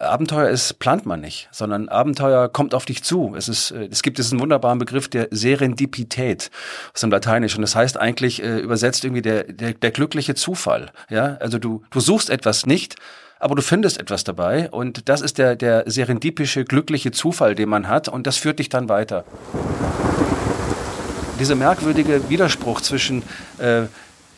Abenteuer ist, plant man nicht, sondern Abenteuer kommt auf dich zu. Es ist, äh, es gibt diesen wunderbaren Begriff der Serendipität aus dem Lateinischen. Das heißt eigentlich äh, übersetzt irgendwie der, der, der glückliche Zufall. Ja, also du, du suchst etwas nicht, aber du findest etwas dabei und das ist der, der serendipische, glückliche Zufall, den man hat und das führt dich dann weiter. Dieser merkwürdige Widerspruch zwischen äh,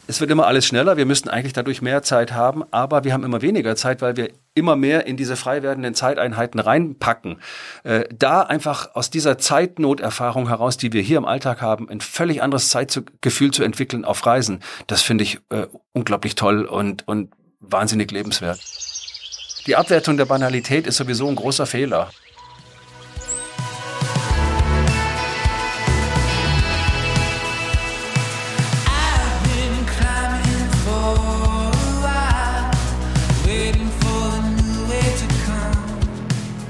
es wird immer alles schneller, wir müssten eigentlich dadurch mehr Zeit haben, aber wir haben immer weniger Zeit, weil wir immer mehr in diese frei werdenden Zeiteinheiten reinpacken. Äh, da einfach aus dieser Zeitnoterfahrung heraus, die wir hier im Alltag haben, ein völlig anderes Zeitgefühl zu entwickeln auf Reisen, das finde ich äh, unglaublich toll und, und wahnsinnig lebenswert. Die Abwertung der Banalität ist sowieso ein großer Fehler.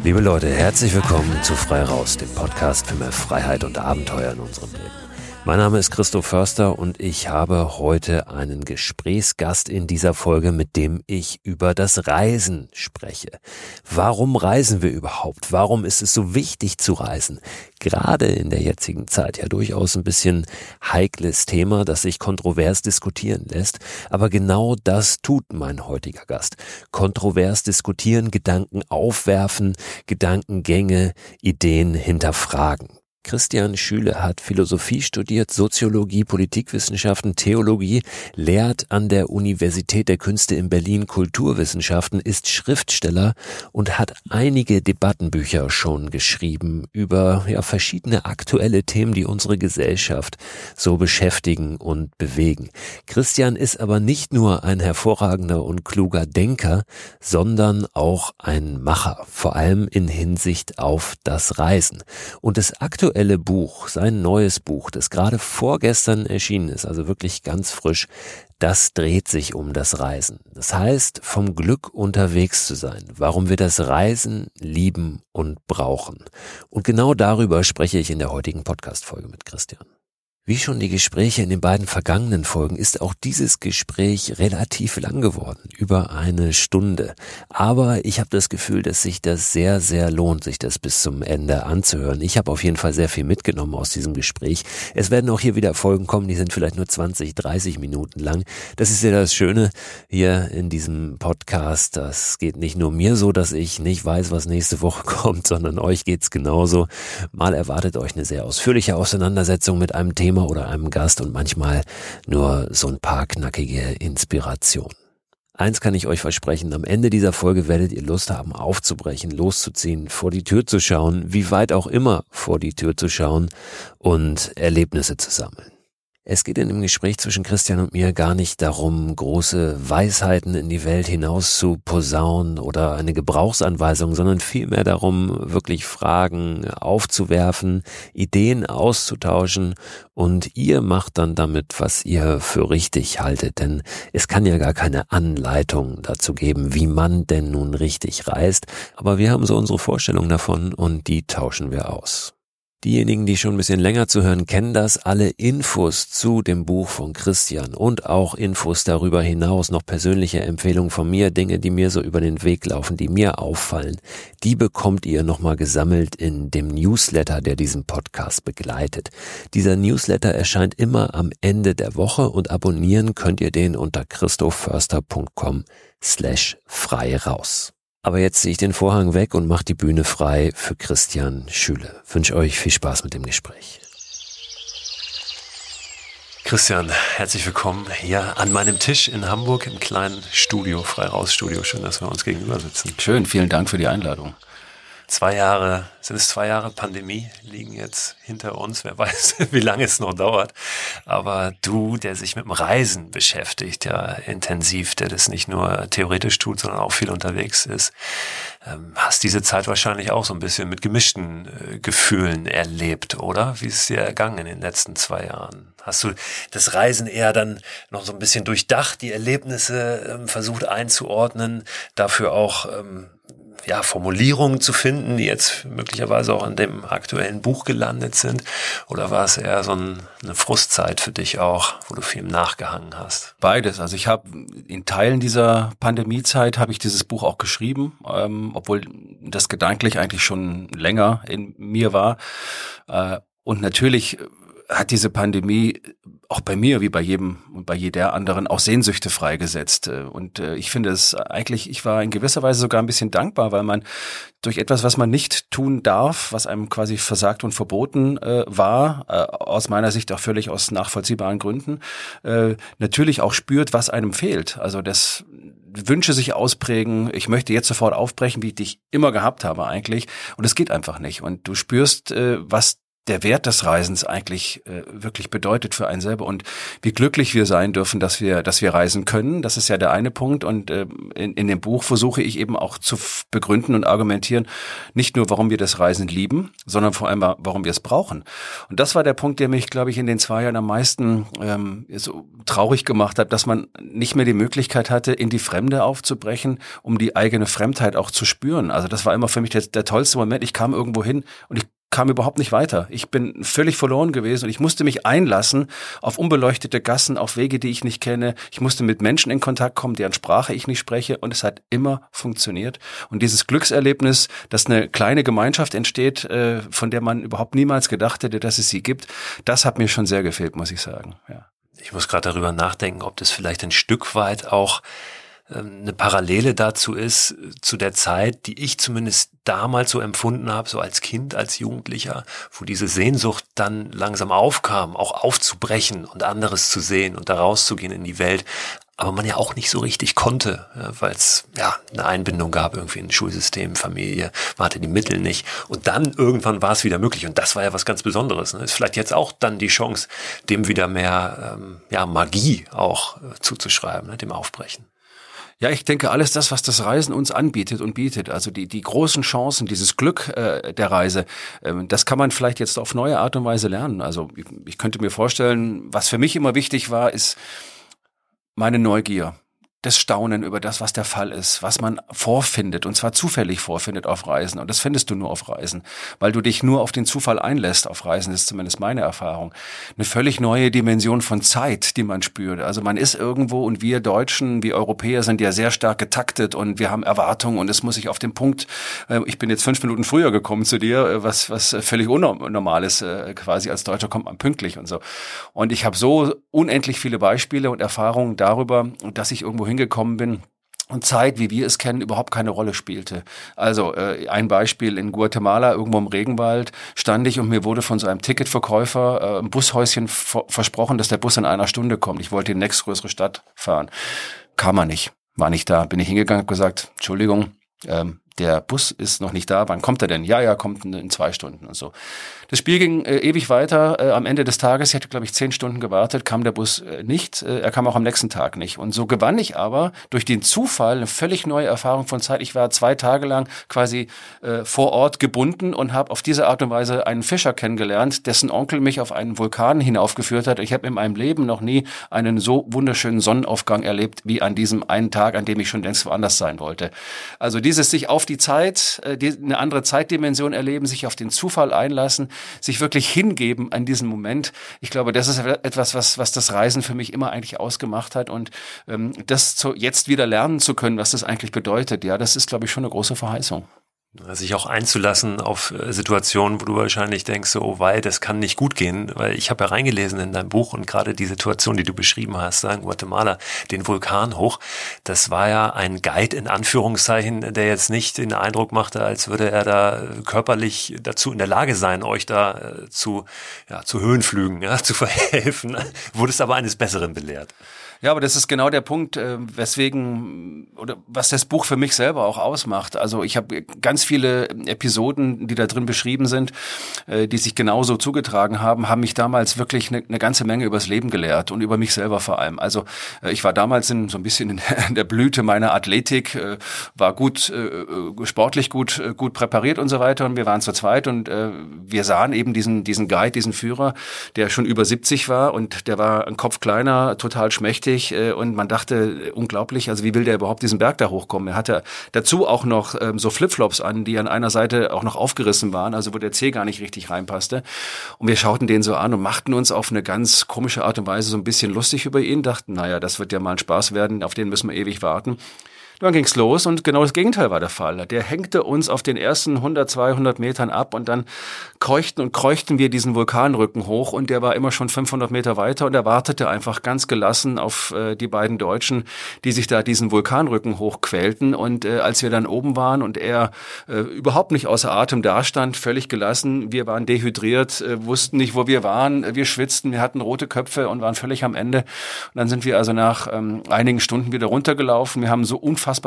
Liebe Leute, herzlich willkommen zu Frei Raus, dem Podcast für mehr Freiheit und Abenteuer in unserem Leben. Mein Name ist Christoph Förster und ich habe heute einen Gesprächsgast in dieser Folge, mit dem ich über das Reisen spreche. Warum reisen wir überhaupt? Warum ist es so wichtig zu reisen? Gerade in der jetzigen Zeit ja durchaus ein bisschen heikles Thema, das sich kontrovers diskutieren lässt. Aber genau das tut mein heutiger Gast. Kontrovers diskutieren, Gedanken aufwerfen, Gedankengänge, Ideen hinterfragen. Christian Schüle hat Philosophie studiert, Soziologie, Politikwissenschaften, Theologie, lehrt an der Universität der Künste in Berlin Kulturwissenschaften, ist Schriftsteller und hat einige Debattenbücher schon geschrieben über ja, verschiedene aktuelle Themen, die unsere Gesellschaft so beschäftigen und bewegen. Christian ist aber nicht nur ein hervorragender und kluger Denker, sondern auch ein Macher, vor allem in Hinsicht auf das Reisen. Und das aktuelle aktuelle Buch, sein neues Buch, das gerade vorgestern erschienen ist, also wirklich ganz frisch, das dreht sich um das Reisen. Das heißt, vom Glück unterwegs zu sein, warum wir das Reisen lieben und brauchen. Und genau darüber spreche ich in der heutigen Podcast-Folge mit Christian. Wie schon die Gespräche in den beiden vergangenen Folgen ist auch dieses Gespräch relativ lang geworden, über eine Stunde. Aber ich habe das Gefühl, dass sich das sehr, sehr lohnt, sich das bis zum Ende anzuhören. Ich habe auf jeden Fall sehr viel mitgenommen aus diesem Gespräch. Es werden auch hier wieder Folgen kommen, die sind vielleicht nur 20, 30 Minuten lang. Das ist ja das Schöne hier in diesem Podcast. Das geht nicht nur mir so, dass ich nicht weiß, was nächste Woche kommt, sondern euch geht's genauso. Mal erwartet euch eine sehr ausführliche Auseinandersetzung mit einem Thema Thema oder einem Gast und manchmal nur so ein paar knackige Inspirationen. Eins kann ich euch versprechen, am Ende dieser Folge werdet ihr Lust haben, aufzubrechen, loszuziehen, vor die Tür zu schauen, wie weit auch immer vor die Tür zu schauen und Erlebnisse zu sammeln. Es geht in dem Gespräch zwischen Christian und mir gar nicht darum, große Weisheiten in die Welt hinaus zu posaunen oder eine Gebrauchsanweisung, sondern vielmehr darum, wirklich Fragen aufzuwerfen, Ideen auszutauschen. Und ihr macht dann damit, was ihr für richtig haltet, denn es kann ja gar keine Anleitung dazu geben, wie man denn nun richtig reist, aber wir haben so unsere Vorstellung davon und die tauschen wir aus. Diejenigen, die schon ein bisschen länger zuhören, kennen das. Alle Infos zu dem Buch von Christian und auch Infos darüber hinaus, noch persönliche Empfehlungen von mir, Dinge, die mir so über den Weg laufen, die mir auffallen, die bekommt ihr nochmal gesammelt in dem Newsletter, der diesen Podcast begleitet. Dieser Newsletter erscheint immer am Ende der Woche und abonnieren könnt ihr den unter christophförster.com slash frei raus. Aber jetzt ziehe ich den Vorhang weg und mache die Bühne frei für Christian Schüle. Wünsche euch viel Spaß mit dem Gespräch. Christian, herzlich willkommen hier an meinem Tisch in Hamburg im kleinen Studio, frei raus Studio. Schön, dass wir uns gegenüber sitzen. Schön, vielen Dank für die Einladung. Zwei Jahre, sind es zwei Jahre Pandemie, liegen jetzt hinter uns. Wer weiß, wie lange es noch dauert. Aber du, der sich mit dem Reisen beschäftigt, ja, intensiv, der das nicht nur theoretisch tut, sondern auch viel unterwegs ist, ähm, hast diese Zeit wahrscheinlich auch so ein bisschen mit gemischten äh, Gefühlen erlebt, oder? Wie ist es dir ergangen in den letzten zwei Jahren? Hast du das Reisen eher dann noch so ein bisschen durchdacht, die Erlebnisse ähm, versucht einzuordnen, dafür auch ähm, ja, Formulierungen zu finden, die jetzt möglicherweise auch in dem aktuellen Buch gelandet sind? Oder war es eher so ein, eine Frustzeit für dich auch, wo du viel nachgehangen hast? Beides. Also ich habe in Teilen dieser Pandemiezeit habe ich dieses Buch auch geschrieben, ähm, obwohl das gedanklich eigentlich schon länger in mir war. Äh, und natürlich hat diese Pandemie auch bei mir wie bei jedem und bei jeder anderen auch Sehnsüchte freigesetzt. Und äh, ich finde es eigentlich, ich war in gewisser Weise sogar ein bisschen dankbar, weil man durch etwas, was man nicht tun darf, was einem quasi versagt und verboten äh, war, äh, aus meiner Sicht auch völlig aus nachvollziehbaren Gründen, äh, natürlich auch spürt, was einem fehlt. Also das Wünsche sich ausprägen, ich möchte jetzt sofort aufbrechen, wie ich dich immer gehabt habe eigentlich. Und es geht einfach nicht. Und du spürst, äh, was der Wert des Reisens eigentlich äh, wirklich bedeutet für einen selber und wie glücklich wir sein dürfen, dass wir, dass wir reisen können. Das ist ja der eine Punkt. Und äh, in, in dem Buch versuche ich eben auch zu begründen und argumentieren, nicht nur, warum wir das Reisen lieben, sondern vor allem, warum wir es brauchen. Und das war der Punkt, der mich, glaube ich, in den zwei Jahren am meisten ähm, so traurig gemacht hat, dass man nicht mehr die Möglichkeit hatte, in die Fremde aufzubrechen, um die eigene Fremdheit auch zu spüren. Also das war immer für mich der, der tollste Moment. Ich kam irgendwo hin und ich kam überhaupt nicht weiter. Ich bin völlig verloren gewesen und ich musste mich einlassen auf unbeleuchtete Gassen, auf Wege, die ich nicht kenne. Ich musste mit Menschen in Kontakt kommen, deren Sprache ich nicht spreche und es hat immer funktioniert. Und dieses Glückserlebnis, dass eine kleine Gemeinschaft entsteht, äh, von der man überhaupt niemals gedacht hätte, dass es sie gibt, das hat mir schon sehr gefehlt, muss ich sagen. Ja. Ich muss gerade darüber nachdenken, ob das vielleicht ein Stück weit auch eine Parallele dazu ist, zu der Zeit, die ich zumindest damals so empfunden habe, so als Kind, als Jugendlicher, wo diese Sehnsucht dann langsam aufkam, auch aufzubrechen und anderes zu sehen und da rauszugehen in die Welt. Aber man ja auch nicht so richtig konnte, weil es ja eine Einbindung gab irgendwie in Schulsystem, Familie, man hatte die Mittel nicht. Und dann irgendwann war es wieder möglich. Und das war ja was ganz Besonderes. Ne? Ist vielleicht jetzt auch dann die Chance, dem wieder mehr ähm, ja, Magie auch äh, zuzuschreiben, ne? dem Aufbrechen. Ja, ich denke, alles das, was das Reisen uns anbietet und bietet, also die, die großen Chancen, dieses Glück äh, der Reise, ähm, das kann man vielleicht jetzt auf neue Art und Weise lernen. Also ich, ich könnte mir vorstellen, was für mich immer wichtig war, ist meine Neugier das Staunen über das, was der Fall ist, was man vorfindet, und zwar zufällig vorfindet auf Reisen. Und das findest du nur auf Reisen, weil du dich nur auf den Zufall einlässt auf Reisen, ist zumindest meine Erfahrung. Eine völlig neue Dimension von Zeit, die man spürt. Also man ist irgendwo und wir Deutschen, wir Europäer sind ja sehr stark getaktet und wir haben Erwartungen und es muss sich auf den Punkt, äh, ich bin jetzt fünf Minuten früher gekommen zu dir, äh, was, was völlig unnormal ist, äh, quasi als Deutscher kommt man pünktlich und so. Und ich habe so unendlich viele Beispiele und Erfahrungen darüber, dass ich irgendwo hingekommen bin und Zeit, wie wir es kennen, überhaupt keine Rolle spielte. Also äh, ein Beispiel in Guatemala, irgendwo im Regenwald, stand ich und mir wurde von so einem Ticketverkäufer äh, ein Bushäuschen versprochen, dass der Bus in einer Stunde kommt. Ich wollte in die nächstgrößere Stadt fahren. Kam er nicht, war nicht da. Bin ich hingegangen und gesagt, Entschuldigung, ähm, der Bus ist noch nicht da, wann kommt er denn? Ja, ja, kommt in, zwei Stunden und so. Das Spiel ging äh, ewig weiter. Äh, am Ende des Tages, ich hatte, glaube ich, zehn Stunden gewartet, kam der Bus äh, nicht. Äh, er kam auch am nächsten Tag nicht. Und so gewann ich aber durch den Zufall eine völlig neue Erfahrung von Zeit. Ich war zwei Tage lang quasi äh, vor Ort gebunden und habe auf diese Art und Weise einen Fischer kennengelernt, dessen Onkel mich auf einen Vulkan hinaufgeführt hat. Ich habe in meinem Leben noch nie einen so wunderschönen Sonnenaufgang erlebt wie an diesem einen Tag, an dem ich schon längst woanders sein wollte. Also dieses sich auf die Zeit, äh, eine andere Zeitdimension erleben, sich auf den Zufall einlassen, sich wirklich hingeben an diesen Moment. Ich glaube, das ist etwas, was, was das Reisen für mich immer eigentlich ausgemacht hat und ähm, das zu, jetzt wieder lernen zu können, was das eigentlich bedeutet, ja, das ist, glaube ich, schon eine große Verheißung sich auch einzulassen auf äh, Situationen, wo du wahrscheinlich denkst, so, oh, weil das kann nicht gut gehen, weil ich habe ja reingelesen in dein Buch und gerade die Situation, die du beschrieben hast, sagen Guatemala, den Vulkan hoch, das war ja ein Guide in Anführungszeichen, der jetzt nicht den Eindruck machte, als würde er da körperlich dazu in der Lage sein, euch da äh, zu, ja, zu Höhenflügen ja, zu verhelfen, wurdest aber eines Besseren belehrt. Ja, aber das ist genau der Punkt, äh, weswegen oder was das Buch für mich selber auch ausmacht. Also ich habe ganz viele Episoden, die da drin beschrieben sind, äh, die sich genauso zugetragen haben, haben mich damals wirklich eine, eine ganze Menge übers Leben gelehrt und über mich selber vor allem. Also äh, ich war damals in, so ein bisschen in der Blüte meiner Athletik, war gut sportlich gut gut präpariert und so weiter und wir waren zu zweit und wir sahen eben diesen diesen Guide, diesen Führer, der schon über 70 war und der war ein Kopf kleiner, total schmächtig mächtig äh, und man dachte, äh, unglaublich, also wie will der überhaupt diesen Berg da hochkommen? Er hatte dazu auch noch ähm, so Flipflops an, die an einer Seite auch noch aufgerissen waren, also wo der Zeh gar nicht richtig reinpasste. Und wir schauten den so an und machten uns auf eine ganz komische Art und Weise so ein bisschen lustig über ihn, dachten, naja, das wird ja mal ein Spaß werden, auf den müssen wir ewig warten. Dann ging's los und genau das Gegenteil war der Fall. Der hängte uns auf den ersten 100, 200 Metern ab und dann keuchten und kreuchten wir diesen Vulkanrücken hoch und der war immer schon 500 Meter weiter und er wartete einfach ganz gelassen auf äh, die beiden Deutschen, die sich da diesen Vulkanrücken hochquälten und äh, als wir dann oben waren und er äh, überhaupt nicht außer Atem dastand, völlig gelassen, wir waren dehydriert, äh, wussten nicht, wo wir waren, wir schwitzten, wir hatten rote Köpfe und waren völlig am Ende und dann sind wir also nach ähm, einigen Stunden wieder runtergelaufen. Wir haben so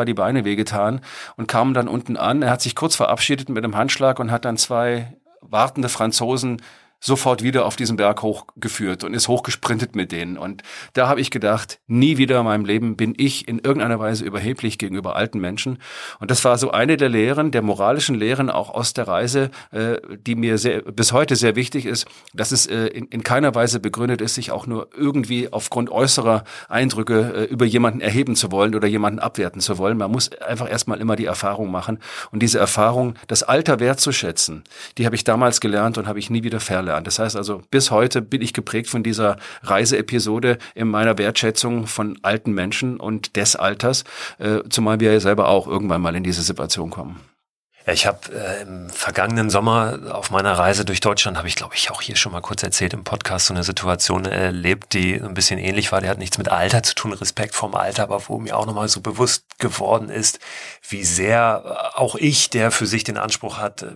die Beine wehgetan und kamen dann unten an. Er hat sich kurz verabschiedet mit einem Handschlag und hat dann zwei wartende Franzosen sofort wieder auf diesen Berg hochgeführt und ist hochgesprintet mit denen. Und da habe ich gedacht, nie wieder in meinem Leben bin ich in irgendeiner Weise überheblich gegenüber alten Menschen. Und das war so eine der Lehren, der moralischen Lehren auch aus der Reise, äh, die mir sehr, bis heute sehr wichtig ist, dass es äh, in, in keiner Weise begründet ist, sich auch nur irgendwie aufgrund äußerer Eindrücke äh, über jemanden erheben zu wollen oder jemanden abwerten zu wollen. Man muss einfach erstmal immer die Erfahrung machen. Und diese Erfahrung, das Alter wertzuschätzen, die habe ich damals gelernt und habe ich nie wieder verlernt gelernt. Das heißt also, bis heute bin ich geprägt von dieser Reiseepisode in meiner Wertschätzung von alten Menschen und des Alters, äh, zumal wir ja selber auch irgendwann mal in diese Situation kommen. Ich habe äh, im vergangenen Sommer auf meiner Reise durch Deutschland, habe ich glaube ich auch hier schon mal kurz erzählt im Podcast, so eine Situation erlebt, die ein bisschen ähnlich war. Die hat nichts mit Alter zu tun, Respekt vorm Alter, aber wo mir auch nochmal so bewusst geworden ist, wie sehr auch ich, der für sich den Anspruch hat, äh,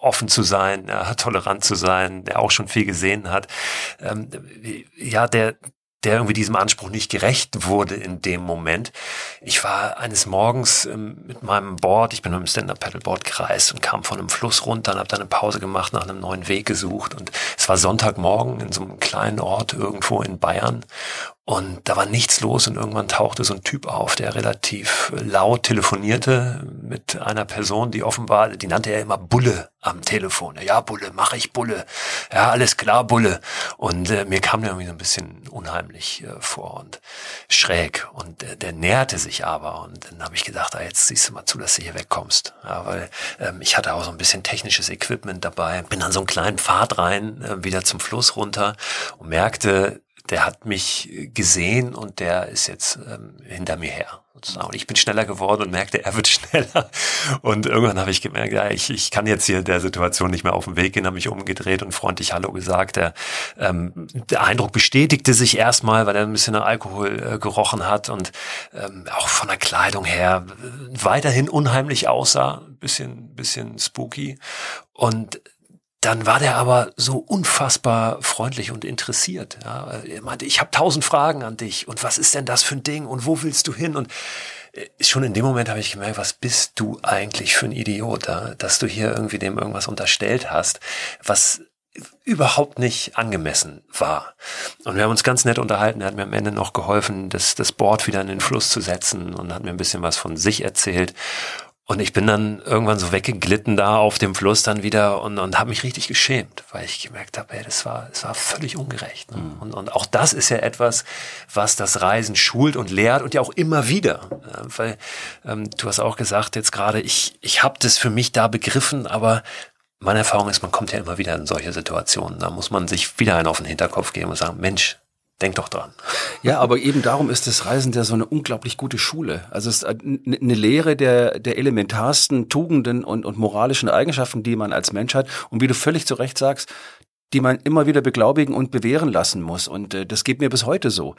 offen zu sein, ja, tolerant zu sein, der auch schon viel gesehen hat, ähm, ja, der der irgendwie diesem Anspruch nicht gerecht wurde in dem Moment. Ich war eines Morgens ähm, mit meinem Board, ich bin mit dem Stand-Up-Paddleboard gereist und kam von einem Fluss runter und habe dann eine Pause gemacht, nach einem neuen Weg gesucht. Und es war Sonntagmorgen in so einem kleinen Ort irgendwo in Bayern. Und da war nichts los und irgendwann tauchte so ein Typ auf, der relativ laut telefonierte mit einer Person, die offenbar, die nannte er immer Bulle am Telefon. Ja, Bulle, mache ich Bulle. Ja, alles klar, Bulle. Und äh, mir kam der irgendwie so ein bisschen unheimlich äh, vor und schräg. Und äh, der näherte sich aber. Und dann habe ich gedacht, ah, jetzt siehst du mal zu, dass du hier wegkommst. Ja, weil ähm, ich hatte auch so ein bisschen technisches Equipment dabei. Bin dann so einen kleinen Pfad rein, äh, wieder zum Fluss runter und merkte, der hat mich gesehen und der ist jetzt ähm, hinter mir her. Und ich bin schneller geworden und merkte, er wird schneller. Und irgendwann habe ich gemerkt, ja, ich, ich kann jetzt hier der Situation nicht mehr auf den Weg gehen, habe mich umgedreht und freundlich Hallo gesagt. Der, ähm, der Eindruck bestätigte sich erstmal, weil er ein bisschen nach Alkohol äh, gerochen hat und ähm, auch von der Kleidung her weiterhin unheimlich aussah, bisschen, bisschen spooky. Und dann war der aber so unfassbar freundlich und interessiert. Ja. Er meinte, ich habe tausend Fragen an dich und was ist denn das für ein Ding und wo willst du hin? Und äh, schon in dem Moment habe ich gemerkt, was bist du eigentlich für ein Idiot, ja? dass du hier irgendwie dem irgendwas unterstellt hast, was überhaupt nicht angemessen war. Und wir haben uns ganz nett unterhalten. Er hat mir am Ende noch geholfen, das, das Board wieder in den Fluss zu setzen und hat mir ein bisschen was von sich erzählt. Und ich bin dann irgendwann so weggeglitten da auf dem Fluss dann wieder und, und habe mich richtig geschämt, weil ich gemerkt habe, ey, das war, das war völlig ungerecht. Ne? Mhm. Und, und auch das ist ja etwas, was das Reisen schult und lehrt und ja auch immer wieder. Ja, weil ähm, du hast auch gesagt jetzt gerade, ich, ich habe das für mich da begriffen, aber meine Erfahrung ist, man kommt ja immer wieder in solche Situationen. Da muss man sich wieder einen auf den Hinterkopf geben und sagen, Mensch, Denk doch dran. Ja, aber eben darum ist das Reisen ja so eine unglaublich gute Schule. Also es ist eine Lehre der, der elementarsten Tugenden und, und moralischen Eigenschaften, die man als Mensch hat. Und wie du völlig zu Recht sagst, die man immer wieder beglaubigen und bewähren lassen muss. Und äh, das geht mir bis heute so.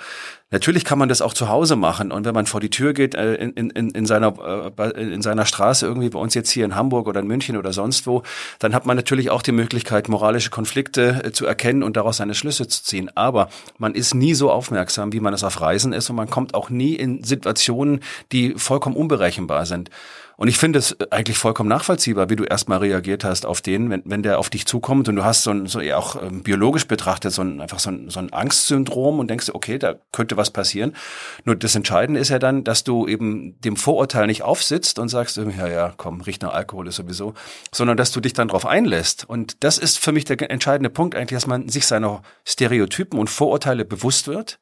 Natürlich kann man das auch zu Hause machen. Und wenn man vor die Tür geht, äh, in, in, in, seiner, äh, in seiner Straße, irgendwie bei uns jetzt hier in Hamburg oder in München oder sonst wo, dann hat man natürlich auch die Möglichkeit, moralische Konflikte äh, zu erkennen und daraus seine Schlüsse zu ziehen. Aber man ist nie so aufmerksam, wie man es auf Reisen ist. Und man kommt auch nie in Situationen, die vollkommen unberechenbar sind. Und ich finde es eigentlich vollkommen nachvollziehbar, wie du erstmal reagiert hast auf den, wenn, wenn der auf dich zukommt und du hast so ein, so eher auch ähm, biologisch betrachtet, so ein, einfach so ein, so ein Angstsyndrom und denkst, okay, da könnte was passieren. Nur das Entscheidende ist ja dann, dass du eben dem Vorurteil nicht aufsitzt und sagst, ja, ja, komm, riecht nach Alkohol ist sowieso, sondern dass du dich dann darauf einlässt. Und das ist für mich der entscheidende Punkt eigentlich, dass man sich seiner Stereotypen und Vorurteile bewusst wird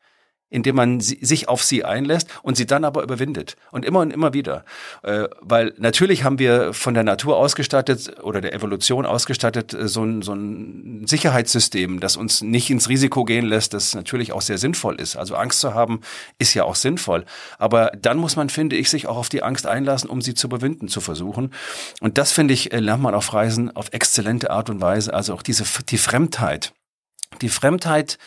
indem man sich auf sie einlässt und sie dann aber überwindet. Und immer und immer wieder. Äh, weil natürlich haben wir von der Natur ausgestattet oder der Evolution ausgestattet äh, so, ein, so ein Sicherheitssystem, das uns nicht ins Risiko gehen lässt, das natürlich auch sehr sinnvoll ist. Also Angst zu haben ist ja auch sinnvoll. Aber dann muss man, finde ich, sich auch auf die Angst einlassen, um sie zu überwinden, zu versuchen. Und das, finde ich, äh, lernt man auf Reisen auf exzellente Art und Weise. Also auch diese, die Fremdheit. Die Fremdheit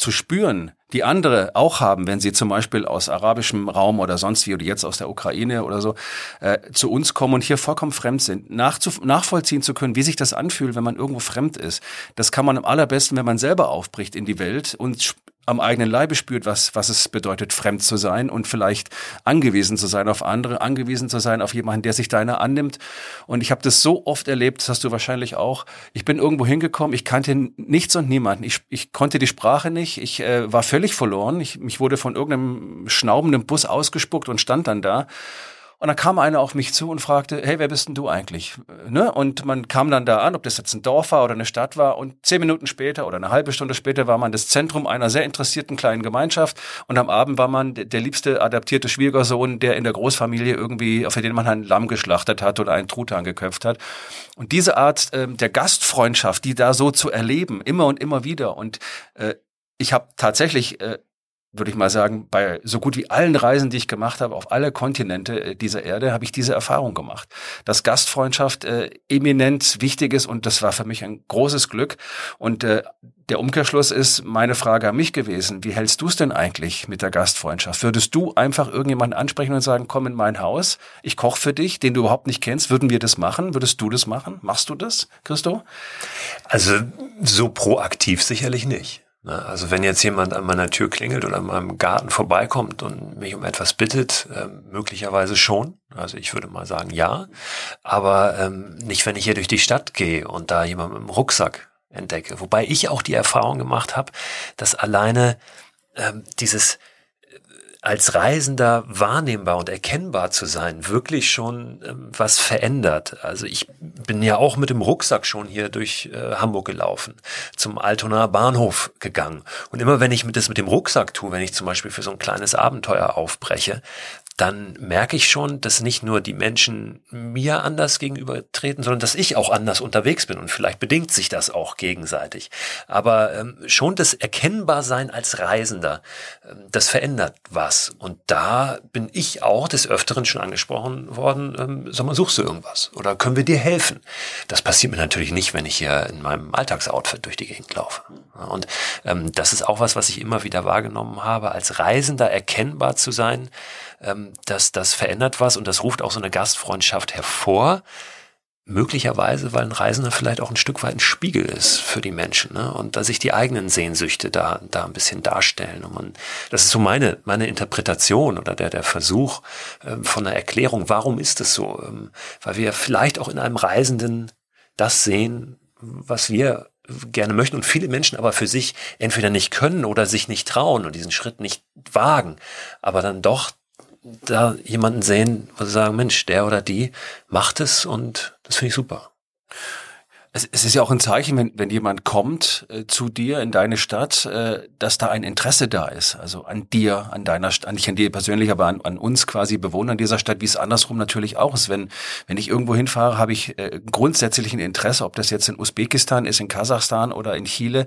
zu spüren, die andere auch haben, wenn sie zum Beispiel aus arabischem Raum oder sonst wie oder jetzt aus der Ukraine oder so äh, zu uns kommen und hier vollkommen fremd sind, nachvollziehen zu können, wie sich das anfühlt, wenn man irgendwo fremd ist. Das kann man am allerbesten, wenn man selber aufbricht in die Welt und am eigenen Leibe spürt, was, was es bedeutet, fremd zu sein und vielleicht angewiesen zu sein auf andere, angewiesen zu sein auf jemanden, der sich deiner annimmt. Und ich habe das so oft erlebt, das hast du wahrscheinlich auch. Ich bin irgendwo hingekommen, ich kannte nichts und niemanden. Ich, ich konnte die Sprache nicht, ich äh, war völlig verloren. Ich, mich wurde von irgendeinem schnaubenden Bus ausgespuckt und stand dann da. Und dann kam einer auf mich zu und fragte, hey, wer bist denn du eigentlich? Ne? Und man kam dann da an, ob das jetzt ein Dorf war oder eine Stadt war. Und zehn Minuten später oder eine halbe Stunde später war man das Zentrum einer sehr interessierten kleinen Gemeinschaft. Und am Abend war man der liebste adaptierte Schwiegersohn, der in der Großfamilie irgendwie, für den man ein Lamm geschlachtet hat oder einen Truthahn geköpft hat. Und diese Art äh, der Gastfreundschaft, die da so zu erleben, immer und immer wieder. Und äh, ich habe tatsächlich äh, würde ich mal sagen, bei so gut wie allen Reisen, die ich gemacht habe, auf alle Kontinente äh, dieser Erde, habe ich diese Erfahrung gemacht. Dass Gastfreundschaft äh, eminent wichtig ist und das war für mich ein großes Glück. Und äh, der Umkehrschluss ist meine Frage an mich gewesen. Wie hältst du es denn eigentlich mit der Gastfreundschaft? Würdest du einfach irgendjemanden ansprechen und sagen, komm in mein Haus, ich koche für dich, den du überhaupt nicht kennst? Würden wir das machen? Würdest du das machen? Machst du das, Christo? Also so proaktiv sicherlich nicht. Ne? Also wenn jetzt jemand an meiner Tür klingelt oder an meinem Garten vorbeikommt und mich um etwas bittet, äh, möglicherweise schon. Also ich würde mal sagen ja, aber ähm, nicht, wenn ich hier durch die Stadt gehe und da jemand mit dem Rucksack entdecke. Wobei ich auch die Erfahrung gemacht habe, dass alleine ähm, dieses als Reisender wahrnehmbar und erkennbar zu sein, wirklich schon ähm, was verändert. Also ich bin ja auch mit dem Rucksack schon hier durch äh, Hamburg gelaufen, zum Altonaer Bahnhof gegangen. Und immer wenn ich das mit dem Rucksack tue, wenn ich zum Beispiel für so ein kleines Abenteuer aufbreche, dann merke ich schon, dass nicht nur die Menschen mir anders gegenüber treten, sondern dass ich auch anders unterwegs bin. Und vielleicht bedingt sich das auch gegenseitig. Aber ähm, schon das Erkennbarsein als Reisender, ähm, das verändert was. Und da bin ich auch des Öfteren schon angesprochen worden, ähm, sag mal, suchst du irgendwas? Oder können wir dir helfen? Das passiert mir natürlich nicht, wenn ich hier in meinem Alltagsoutfit durch die Gegend laufe. Und ähm, das ist auch was, was ich immer wieder wahrgenommen habe, als Reisender erkennbar zu sein, ähm, dass das verändert was und das ruft auch so eine Gastfreundschaft hervor. Möglicherweise, weil ein Reisender vielleicht auch ein Stück weit ein Spiegel ist für die Menschen ne? und da sich die eigenen Sehnsüchte da, da ein bisschen darstellen. Und man, das ist so meine, meine Interpretation oder der, der Versuch ähm, von einer Erklärung, warum ist es so? Ähm, weil wir vielleicht auch in einem Reisenden das sehen, was wir gerne möchten und viele Menschen aber für sich entweder nicht können oder sich nicht trauen und diesen Schritt nicht wagen, aber dann doch da jemanden sehen, wo sie sagen, Mensch, der oder die macht es und das finde ich super es, es ist ja auch ein Zeichen, wenn, wenn jemand kommt äh, zu dir in deine Stadt, äh, dass da ein Interesse da ist. Also an dir, an deiner Stadt, nicht an dir persönlich, aber an, an uns quasi Bewohnern dieser Stadt, wie es andersrum natürlich auch ist. Wenn, wenn ich irgendwo hinfahre, habe ich äh, grundsätzlich ein Interesse, ob das jetzt in Usbekistan ist, in Kasachstan oder in Chile.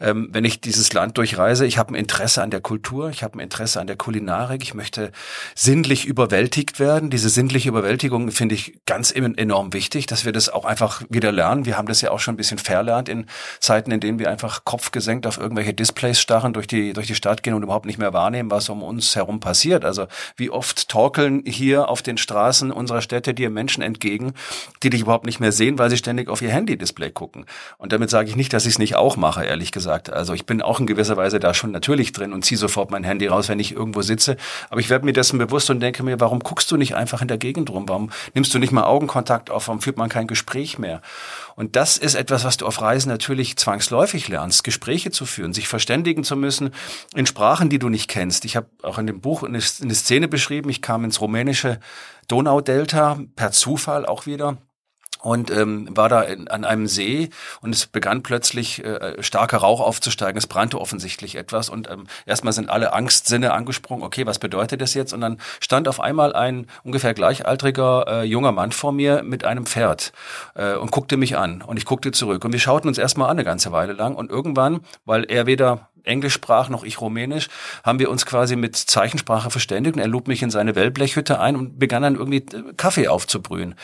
Ähm, wenn ich dieses Land durchreise, ich habe ein Interesse an der Kultur, ich habe ein Interesse an der Kulinarik, ich möchte sinnlich überwältigt werden. Diese sinnliche Überwältigung finde ich ganz enorm wichtig, dass wir das auch einfach wieder lernen. Wir haben das ja auch schon ein bisschen verlernt in Zeiten, in denen wir einfach kopfgesenkt auf irgendwelche Displays starren, durch die, durch die Stadt gehen und überhaupt nicht mehr wahrnehmen, was um uns herum passiert. Also wie oft torkeln hier auf den Straßen unserer Städte dir Menschen entgegen, die dich überhaupt nicht mehr sehen, weil sie ständig auf ihr Handy-Display gucken. Und damit sage ich nicht, dass ich es nicht auch mache, ehrlich gesagt. Also ich bin auch in gewisser Weise da schon natürlich drin und ziehe sofort mein Handy raus, wenn ich irgendwo sitze. Aber ich werde mir dessen bewusst und denke mir, warum guckst du nicht einfach in der Gegend rum? Warum nimmst du nicht mal Augenkontakt auf? Warum führt man kein Gespräch mehr? Und das ist etwas, was du auf Reisen natürlich zwangsläufig lernst, Gespräche zu führen, sich verständigen zu müssen in Sprachen, die du nicht kennst. Ich habe auch in dem Buch eine, Szene beschrieben. Ich kam ins rumänische Donaudelta per Zufall auch wieder und ähm, war da in, an einem See und es begann plötzlich äh, starker Rauch aufzusteigen. Es brannte offensichtlich etwas und ähm, erstmal sind alle Angstsinne angesprungen. Okay, was bedeutet das jetzt? Und dann stand auf einmal ein ungefähr gleichaltriger äh, junger Mann vor mir mit einem Pferd äh, und guckte mich an und ich guckte zurück und wir schauten uns erstmal an eine ganze Weile lang und irgendwann, weil er weder Englisch sprach, noch ich Rumänisch, haben wir uns quasi mit Zeichensprache verständigt und er lud mich in seine Wellblechhütte ein und begann dann irgendwie äh, Kaffee aufzubrühen.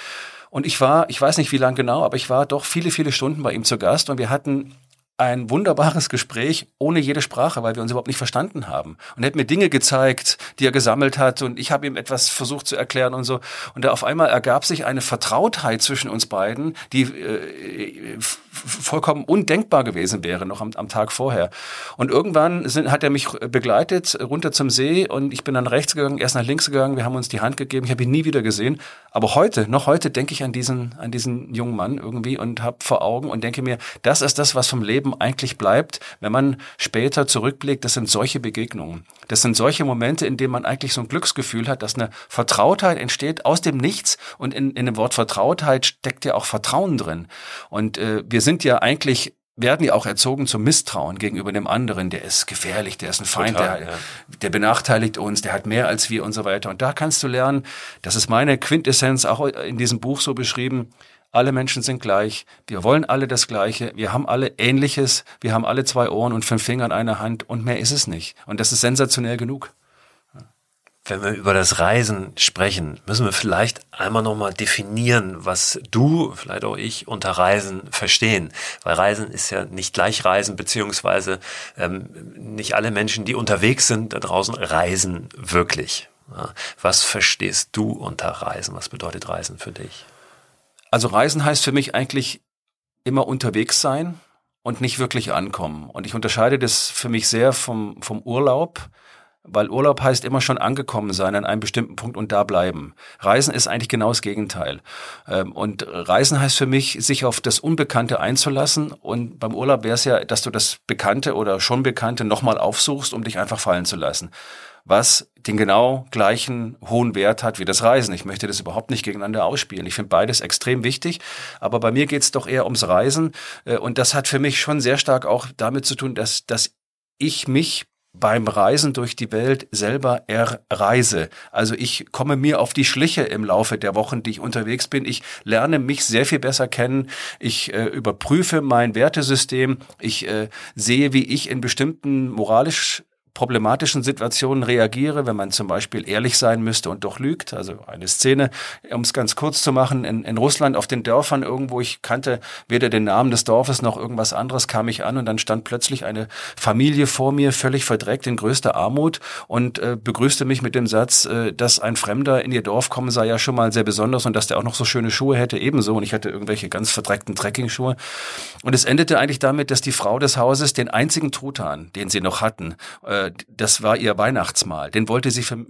Und ich war, ich weiß nicht wie lang genau, aber ich war doch viele, viele Stunden bei ihm zu Gast und wir hatten ein wunderbares Gespräch ohne jede Sprache, weil wir uns überhaupt nicht verstanden haben. Und er hat mir Dinge gezeigt, die er gesammelt hat und ich habe ihm etwas versucht zu erklären und so. Und da auf einmal ergab sich eine Vertrautheit zwischen uns beiden, die äh, vollkommen undenkbar gewesen wäre noch am, am Tag vorher. Und irgendwann sind, hat er mich begleitet runter zum See und ich bin dann rechts gegangen, erst nach links gegangen. Wir haben uns die Hand gegeben. Ich habe ihn nie wieder gesehen. Aber heute, noch heute denke ich an diesen, an diesen jungen Mann irgendwie und habe vor Augen und denke mir, das ist das, was vom Leben Leben eigentlich bleibt, wenn man später zurückblickt, das sind solche Begegnungen. Das sind solche Momente, in denen man eigentlich so ein Glücksgefühl hat, dass eine Vertrautheit entsteht aus dem Nichts und in, in dem Wort Vertrautheit steckt ja auch Vertrauen drin. Und äh, wir sind ja eigentlich werden ja auch erzogen zum Misstrauen gegenüber dem anderen. Der ist gefährlich, der ist ein Feind, Total, der, ja. der benachteiligt uns, der hat mehr als wir und so weiter. Und da kannst du lernen, das ist meine Quintessenz auch in diesem Buch so beschrieben, alle Menschen sind gleich, wir wollen alle das Gleiche, wir haben alle Ähnliches, wir haben alle zwei Ohren und fünf Finger an einer Hand und mehr ist es nicht. Und das ist sensationell genug. Wenn wir über das Reisen sprechen, müssen wir vielleicht einmal nochmal definieren, was du, vielleicht auch ich, unter Reisen verstehen. Weil Reisen ist ja nicht gleich Reisen, beziehungsweise ähm, nicht alle Menschen, die unterwegs sind da draußen, reisen wirklich. Was verstehst du unter Reisen? Was bedeutet Reisen für dich? Also Reisen heißt für mich eigentlich immer unterwegs sein und nicht wirklich ankommen. Und ich unterscheide das für mich sehr vom, vom Urlaub, weil Urlaub heißt immer schon angekommen sein an einem bestimmten Punkt und da bleiben. Reisen ist eigentlich genau das Gegenteil. Ähm, und Reisen heißt für mich, sich auf das Unbekannte einzulassen. Und beim Urlaub wäre es ja, dass du das Bekannte oder schon Bekannte nochmal aufsuchst, um dich einfach fallen zu lassen was den genau gleichen hohen Wert hat wie das Reisen. Ich möchte das überhaupt nicht gegeneinander ausspielen. Ich finde beides extrem wichtig, aber bei mir geht es doch eher ums Reisen äh, und das hat für mich schon sehr stark auch damit zu tun, dass, dass ich mich beim Reisen durch die Welt selber erreise. Also ich komme mir auf die Schliche im Laufe der Wochen, die ich unterwegs bin. Ich lerne mich sehr viel besser kennen. Ich äh, überprüfe mein Wertesystem. Ich äh, sehe, wie ich in bestimmten moralisch problematischen Situationen reagiere, wenn man zum Beispiel ehrlich sein müsste und doch lügt. Also eine Szene, um es ganz kurz zu machen, in, in Russland auf den Dörfern irgendwo, ich kannte weder den Namen des Dorfes noch irgendwas anderes, kam ich an und dann stand plötzlich eine Familie vor mir, völlig verdreckt, in größter Armut und äh, begrüßte mich mit dem Satz, äh, dass ein Fremder in ihr Dorf kommen sei ja schon mal sehr besonders und dass der auch noch so schöne Schuhe hätte, ebenso. Und ich hatte irgendwelche ganz verdreckten Trekkingschuhe. Und es endete eigentlich damit, dass die Frau des Hauses den einzigen Truthahn, den sie noch hatten, äh, das war ihr Weihnachtsmahl. Den wollte sie für,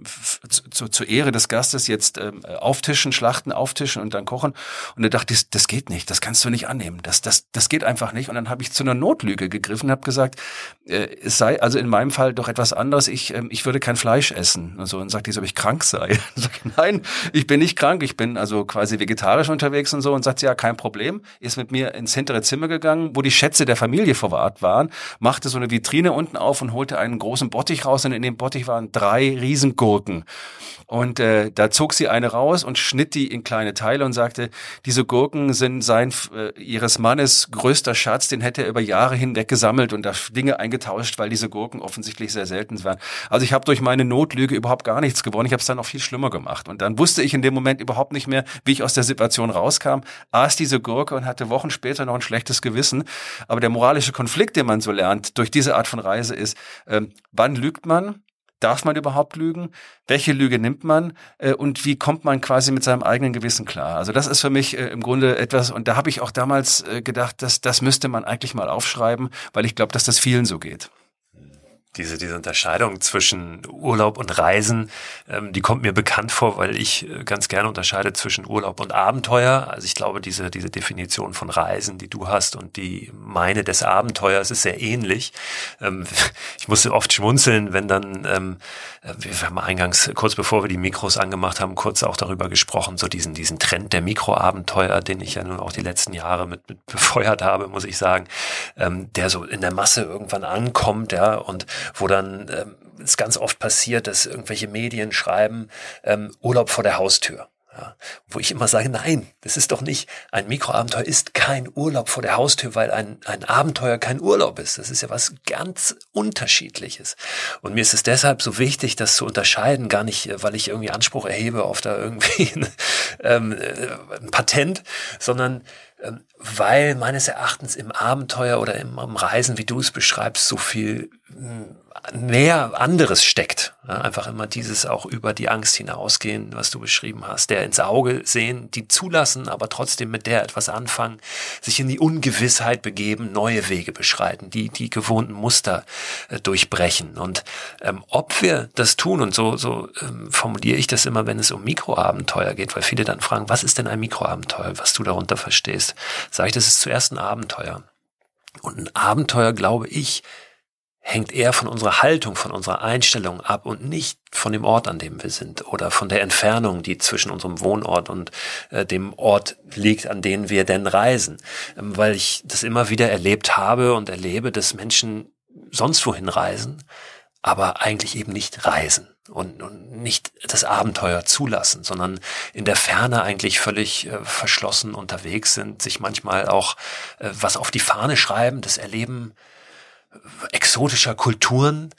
zu, zur Ehre des Gastes jetzt ähm, auftischen, schlachten, auftischen und dann kochen. Und er dachte, das, das geht nicht, das kannst du nicht annehmen. Das, das, das geht einfach nicht. Und dann habe ich zu einer Notlüge gegriffen und habe gesagt, äh, es sei also in meinem Fall doch etwas anderes. Ich, äh, ich würde kein Fleisch essen. Und so und sagt die so, ob ich krank sei. Und sag, nein, ich bin nicht krank. Ich bin also quasi vegetarisch unterwegs und so. Und sagt sie, ja, kein Problem. Ist mit mir ins hintere Zimmer gegangen, wo die Schätze der Familie verwahrt waren, machte so eine Vitrine unten auf und holte einen großen Bottich raus und in dem Bottich waren drei Riesengurken. Und äh, da zog sie eine raus und schnitt die in kleine Teile und sagte, diese Gurken sind sein äh, ihres Mannes größter Schatz, den hätte er über Jahre hinweg gesammelt und da Dinge eingetauscht, weil diese Gurken offensichtlich sehr selten waren. Also ich habe durch meine Notlüge überhaupt gar nichts gewonnen. Ich habe es dann noch viel schlimmer gemacht. Und dann wusste ich in dem Moment überhaupt nicht mehr, wie ich aus der Situation rauskam, aß diese Gurke und hatte Wochen später noch ein schlechtes Gewissen. Aber der moralische Konflikt, den man so lernt durch diese Art von Reise ist, ähm, wann lügt man? Darf man überhaupt lügen? Welche Lüge nimmt man? Äh, und wie kommt man quasi mit seinem eigenen Gewissen klar? Also das ist für mich äh, im Grunde etwas, und da habe ich auch damals äh, gedacht, dass das müsste man eigentlich mal aufschreiben, weil ich glaube, dass das vielen so geht. Diese, diese Unterscheidung zwischen Urlaub und Reisen, ähm, die kommt mir bekannt vor, weil ich äh, ganz gerne unterscheide zwischen Urlaub und Abenteuer. Also ich glaube, diese, diese Definition von Reisen, die du hast und die meine des Abenteuers ist sehr ähnlich. Ähm, ich musste oft schmunzeln, wenn dann, ähm, äh, wir haben eingangs, kurz bevor wir die Mikros angemacht haben, kurz auch darüber gesprochen, so diesen, diesen Trend der Mikroabenteuer, den ich ja nun auch die letzten Jahre mit, mit befeuert habe, muss ich sagen, ähm, der so in der Masse irgendwann ankommt, ja, und wo dann ähm, es ganz oft passiert, dass irgendwelche Medien schreiben, ähm, Urlaub vor der Haustür. Ja, wo ich immer sage, nein, das ist doch nicht, ein Mikroabenteuer ist kein Urlaub vor der Haustür, weil ein, ein Abenteuer kein Urlaub ist. Das ist ja was ganz Unterschiedliches. Und mir ist es deshalb so wichtig, das zu unterscheiden, gar nicht, weil ich irgendwie Anspruch erhebe auf da irgendwie ein, ähm, äh, ein Patent, sondern weil meines Erachtens im Abenteuer oder im, im Reisen, wie du es beschreibst, so viel hm, mehr anderes steckt. Ja, einfach immer dieses auch über die Angst hinausgehen, was du beschrieben hast, der ins Auge sehen, die zulassen, aber trotzdem mit der etwas anfangen, sich in die Ungewissheit begeben, neue Wege beschreiten, die die gewohnten Muster äh, durchbrechen. Und ähm, ob wir das tun, und so, so ähm, formuliere ich das immer, wenn es um Mikroabenteuer geht, weil viele dann fragen, was ist denn ein Mikroabenteuer, was du darunter verstehst, sage ich, das ist zuerst ein Abenteuer. Und ein Abenteuer, glaube ich, hängt eher von unserer Haltung, von unserer Einstellung ab und nicht von dem Ort, an dem wir sind oder von der Entfernung, die zwischen unserem Wohnort und äh, dem Ort liegt, an den wir denn reisen. Ähm, weil ich das immer wieder erlebt habe und erlebe, dass Menschen sonst wohin reisen, aber eigentlich eben nicht reisen und, und nicht das Abenteuer zulassen, sondern in der Ferne eigentlich völlig äh, verschlossen unterwegs sind, sich manchmal auch äh, was auf die Fahne schreiben, das Erleben exotischer Kulturen,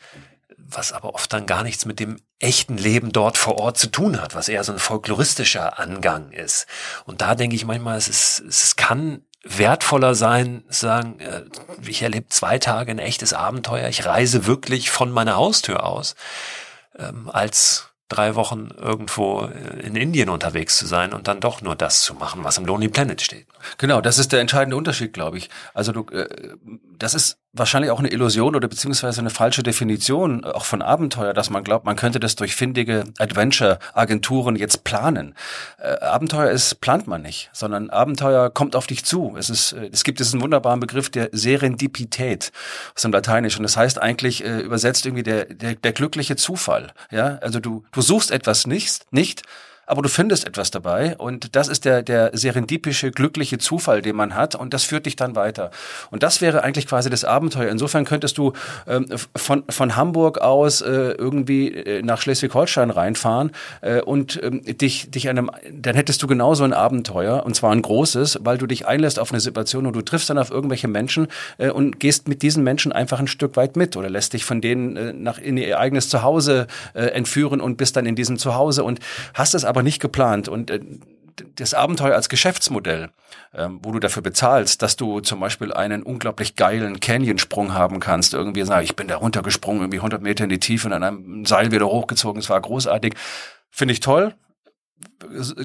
was aber oft dann gar nichts mit dem echten Leben dort vor Ort zu tun hat, was eher so ein folkloristischer Angang ist. Und da denke ich manchmal, es, ist, es kann wertvoller sein, sagen, äh, ich erlebe zwei Tage ein echtes Abenteuer, ich reise wirklich von meiner Haustür aus, ähm, als drei Wochen irgendwo in Indien unterwegs zu sein und dann doch nur das zu machen, was im Lonely Planet steht. Genau, das ist der entscheidende Unterschied, glaube ich. Also du, äh, das ist wahrscheinlich auch eine Illusion oder beziehungsweise eine falsche Definition auch von Abenteuer, dass man glaubt, man könnte das durch findige Adventure-Agenturen jetzt planen. Äh, Abenteuer ist plant man nicht, sondern Abenteuer kommt auf dich zu. Es ist, äh, es gibt diesen wunderbaren Begriff der Serendipität aus dem Lateinischen. Das heißt eigentlich äh, übersetzt irgendwie der, der, der glückliche Zufall. Ja, also du, du suchst etwas nicht, nicht aber du findest etwas dabei und das ist der, der serendipische, glückliche Zufall, den man hat und das führt dich dann weiter. Und das wäre eigentlich quasi das Abenteuer. Insofern könntest du ähm, von, von Hamburg aus äh, irgendwie äh, nach Schleswig-Holstein reinfahren äh, und ähm, dich, dich einem, dann hättest du genauso ein Abenteuer und zwar ein großes, weil du dich einlässt auf eine Situation und du triffst dann auf irgendwelche Menschen äh, und gehst mit diesen Menschen einfach ein Stück weit mit oder lässt dich von denen äh, nach in ihr eigenes Zuhause äh, entführen und bist dann in diesem Zuhause und hast es aber aber nicht geplant. Und äh, das Abenteuer als Geschäftsmodell, ähm, wo du dafür bezahlst, dass du zum Beispiel einen unglaublich geilen Canyonsprung haben kannst, irgendwie sagen, ich bin da runtergesprungen, irgendwie 100 Meter in die Tiefe und an einem Seil wieder hochgezogen, es war großartig, finde ich toll,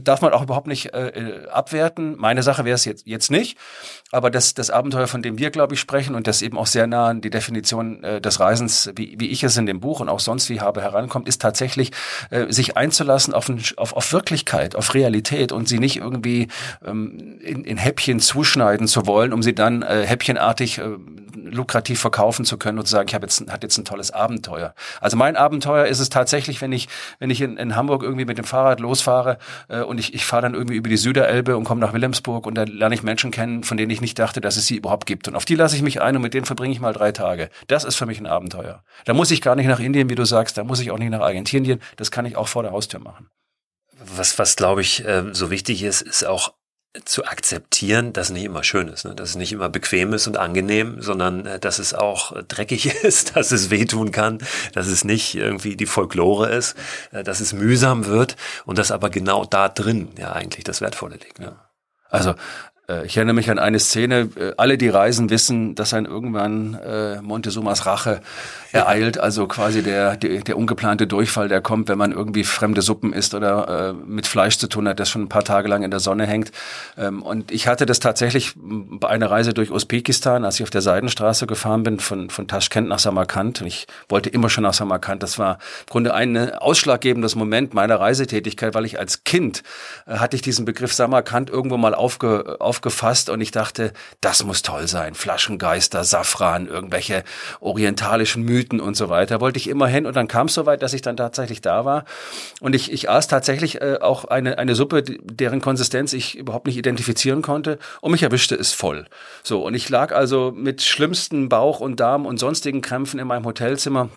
darf man auch überhaupt nicht äh, äh abwerten. Meine Sache wäre es jetzt, jetzt nicht. Aber das, das Abenteuer, von dem wir, glaube ich, sprechen und das eben auch sehr nah an die Definition äh, des Reisens, wie, wie ich es in dem Buch und auch sonst wie habe herankommt, ist tatsächlich, äh, sich einzulassen auf, ein, auf, auf Wirklichkeit, auf Realität und sie nicht irgendwie ähm, in, in Häppchen zuschneiden zu wollen, um sie dann äh, häppchenartig äh, lukrativ verkaufen zu können und zu sagen, ich habe jetzt, hat jetzt ein tolles Abenteuer. Also mein Abenteuer ist es tatsächlich, wenn ich, wenn ich in, in Hamburg irgendwie mit dem Fahrrad losfahre äh, und ich, ich fahre dann irgendwie über die Süderelbe und komme nach Wilhelmsburg und da lerne ich Menschen kennen, von denen ich nicht dachte, dass es sie überhaupt gibt. Und auf die lasse ich mich ein und mit denen verbringe ich mal drei Tage. Das ist für mich ein Abenteuer. Da muss ich gar nicht nach Indien, wie du sagst, da muss ich auch nicht nach Argentinien. Das kann ich auch vor der Haustür machen. Was, was glaube ich äh, so wichtig ist, ist auch zu akzeptieren, dass nicht immer schön ist, ne? dass es nicht immer bequem ist und angenehm, sondern äh, dass es auch dreckig ist, dass es wehtun kann, dass es nicht irgendwie die Folklore ist, äh, dass es mühsam wird und dass aber genau da drin ja eigentlich das Wertvolle liegt. Ne? Also Äh, ich erinnere mich an eine Szene, äh, alle, die reisen, wissen, dass ein irgendwann äh, Montezumas Rache ereilt, also quasi der, der, der ungeplante Durchfall, der kommt, wenn man irgendwie fremde Suppen isst oder äh, mit Fleisch zu tun hat, das schon ein paar Tage lang in der Sonne hängt. Ähm, und ich hatte das tatsächlich bei einer Reise durch Usbekistan, als ich auf der Seidenstraße gefahren bin, von, von Taschkent nach Samarkand. Ich wollte immer schon nach Samarkand. Das war im Grunde ein ausschlaggebendes Moment meiner Reisetätigkeit, weil ich als Kind äh, hatte ich diesen Begriff Samarkand irgendwo mal aufge, auf aufgefasst und ich dachte, das muss toll sein. Flaschengeister, Safran, irgendwelche orientalischen Mythen und so weiter. Wollte ich immer hin und dann kam es soweit, dass ich dann tatsächlich da war. Und ich, ich aß tatsächlich äh, auch eine, eine Suppe, deren Konsistenz ich überhaupt nicht identifizieren konnte und mich erwischte es voll. So, und ich lag also mit schlimmsten Bauch- und Darm- und sonstigen Krämpfen in meinem Hotelzimmer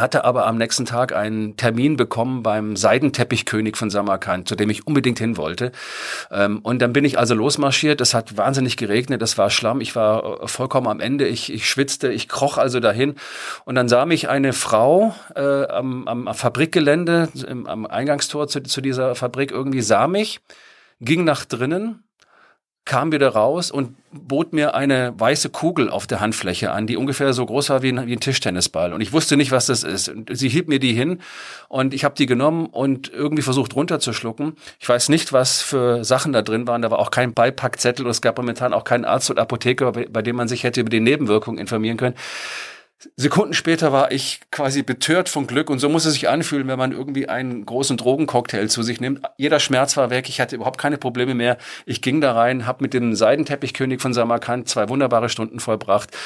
hatte aber am nächsten Tag einen Termin bekommen beim Seidenteppichkönig von Samarkand, zu dem ich unbedingt hin wollte. Ähm, und dann bin ich also losmarschiert. Es hat wahnsinnig geregnet, es war Schlamm, ich war äh, vollkommen am Ende, ich, ich schwitzte, ich kroch also dahin. Und dann sah mich eine Frau äh, am, am Fabrikgelände, im, am Eingangstor zu, zu dieser Fabrik irgendwie, sah mich, ging nach drinnen kam wieder raus und bot mir eine weiße Kugel auf der Handfläche an, die ungefähr so groß war wie ein, wie ein Tischtennisball. Und ich wusste nicht, was das ist. Und sie hielt mir die hin und ich habe die genommen und irgendwie versucht runterzuschlucken. Ich weiß nicht, was für Sachen da drin waren. Da war auch kein Beipackzettel und es gab momentan auch keinen Arzt oder Apotheker, bei, bei dem man sich hätte über die Nebenwirkungen informieren können. Sekunden später war ich quasi betört von Glück und so muss es sich anfühlen, wenn man irgendwie einen großen Drogencocktail zu sich nimmt. Jeder Schmerz war weg, ich hatte überhaupt keine Probleme mehr. Ich ging da rein, habe mit dem Seidenteppichkönig von Samarkand zwei wunderbare Stunden vollbracht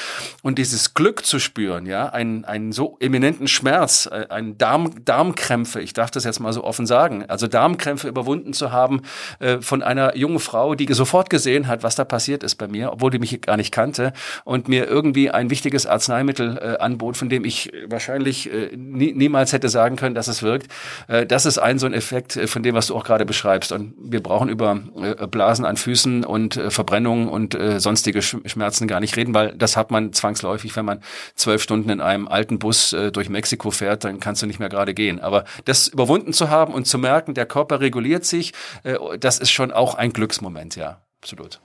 und dieses Glück zu spüren, ja, einen, einen so eminenten Schmerz, äh, einen Darm, Darmkrämpfe, ich darf das jetzt mal so offen sagen, also Darmkrämpfe überwunden zu haben äh, von einer jungen Frau, die sofort gesehen hat, was da passiert ist bei mir, obwohl die mich gar nicht kannte und mir irgendwie ein wichtiges Arzneimittel äh, anbot, von dem ich wahrscheinlich äh, nie, niemals hätte sagen können, dass es wirkt. Äh, das ist ein so ein Effekt äh, von dem, was du auch gerade beschreibst. Und wir brauchen über äh, Blasen an Füßen und äh, Verbrennungen und äh, sonstige Schmerzen gar nicht reden, weil das hat man zwangsläufig, wenn man zwölf Stunden in einem alten Bus äh, durch Mexiko fährt, dann kannst du nicht mehr gerade gehen. Aber das überwunden zu haben und zu merken, der Körper reguliert sich, äh, das ist schon auch ein Glücksmoment, ja, absolut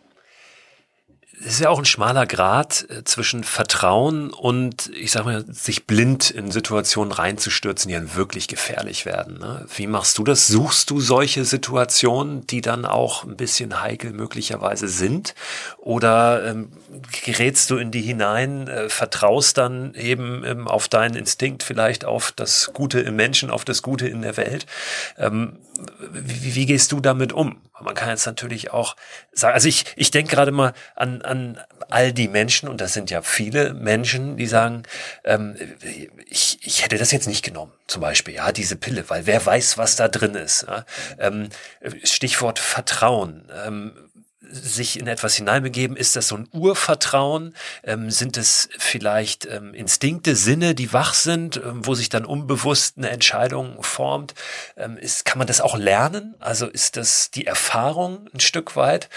es ist ja auch ein schmaler Grad äh, zwischen Vertrauen und, ich sag mal, sich blind in Situationen reinzustürzen, die dann wirklich gefährlich werden. Ne? Wie machst du das? Suchst du solche Situationen, die dann auch ein bisschen heikel möglicherweise sind? Oder ähm, gerätst du in die hinein, äh, vertraust dann eben ähm, auf deinen Instinkt, vielleicht auf das Gute im Menschen, auf das Gute in der Welt? Ähm, wie, wie gehst du damit um? Man kann jetzt natürlich auch sagen, also ich, ich denke gerade mal an, an all die Menschen, und das sind ja viele Menschen, die sagen, ähm, ich, ich hätte das jetzt nicht genommen, zum Beispiel, ja, diese Pille, weil wer weiß, was da drin ist. Ja? Ähm, Stichwort Vertrauen. Ähm, sich in etwas hineinbegeben? Ist das so ein Urvertrauen? Ähm, sind es vielleicht ähm, Instinkte, Sinne, die wach sind, ähm, wo sich dann unbewusst eine Entscheidung formt? Ähm, ist, kann man das auch lernen? Also ist das die Erfahrung ein Stück weit?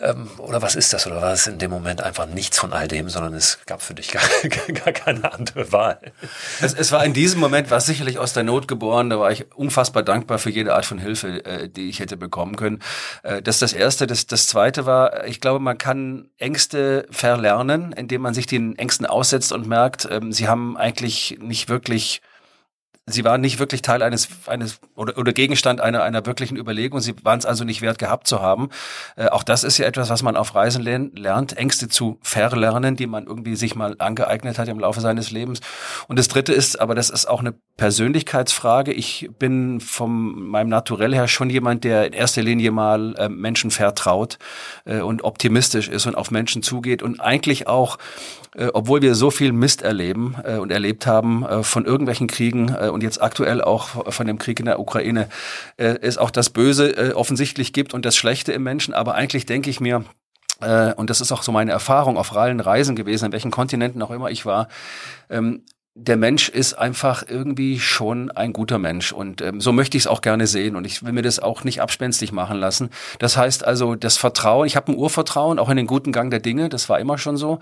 Ähm, oder was ist das? Oder war es in dem Moment einfach nichts von all dem, sondern es gab für dich gar, gar keine andere Wahl? Es, es, war in diesem Moment, war sicherlich aus der Not geboren, da war ich unfassbar dankbar für jede Art von Hilfe, äh, die ich hätte bekommen können. Äh, das ist das Erste. Das, das Zweite war, ich glaube, man kann Ängste verlernen, indem man sich den Ängsten aussetzt und merkt, ähm, sie haben eigentlich nicht wirklich sie waren nicht wirklich Teil eines, eines oder, oder Gegenstand einer, einer wirklichen Überlegung. Sie waren es also nicht wert gehabt zu haben. Äh, auch das ist ja etwas, was man auf Reisen lernt, Ängste zu verlernen, die man irgendwie sich mal angeeignet hat im Laufe seines Lebens. Und das Dritte ist, aber das ist auch eine Persönlichkeitsfrage. Ich bin von meinem Naturell her schon jemand, der in erster Linie mal äh, Menschen vertraut äh, und optimistisch ist und auf Menschen zugeht und eigentlich auch äh, obwohl wir so viel Mist erleben äh, und erlebt haben äh, von irgendwelchen Kriegen äh, und jetzt aktuell auch von dem Krieg in der Ukraine, äh, es auch das Böse offensichtlich gibt und das Schlechte im Menschen. Aber eigentlich denke ich mir, und das ist auch so meine Erfahrung auf allen Reisen gewesen, an welchen Kontinenten auch immer ich war, ähm, der Mensch ist einfach irgendwie schon ein guter Mensch und ähm, so möchte ich es auch gerne sehen und ich will mir das auch nicht abspenstig machen lassen. Das heißt also, das Vertrauen, ich habe ein Urvertrauen auch in den guten Gang der Dinge, das war immer schon so.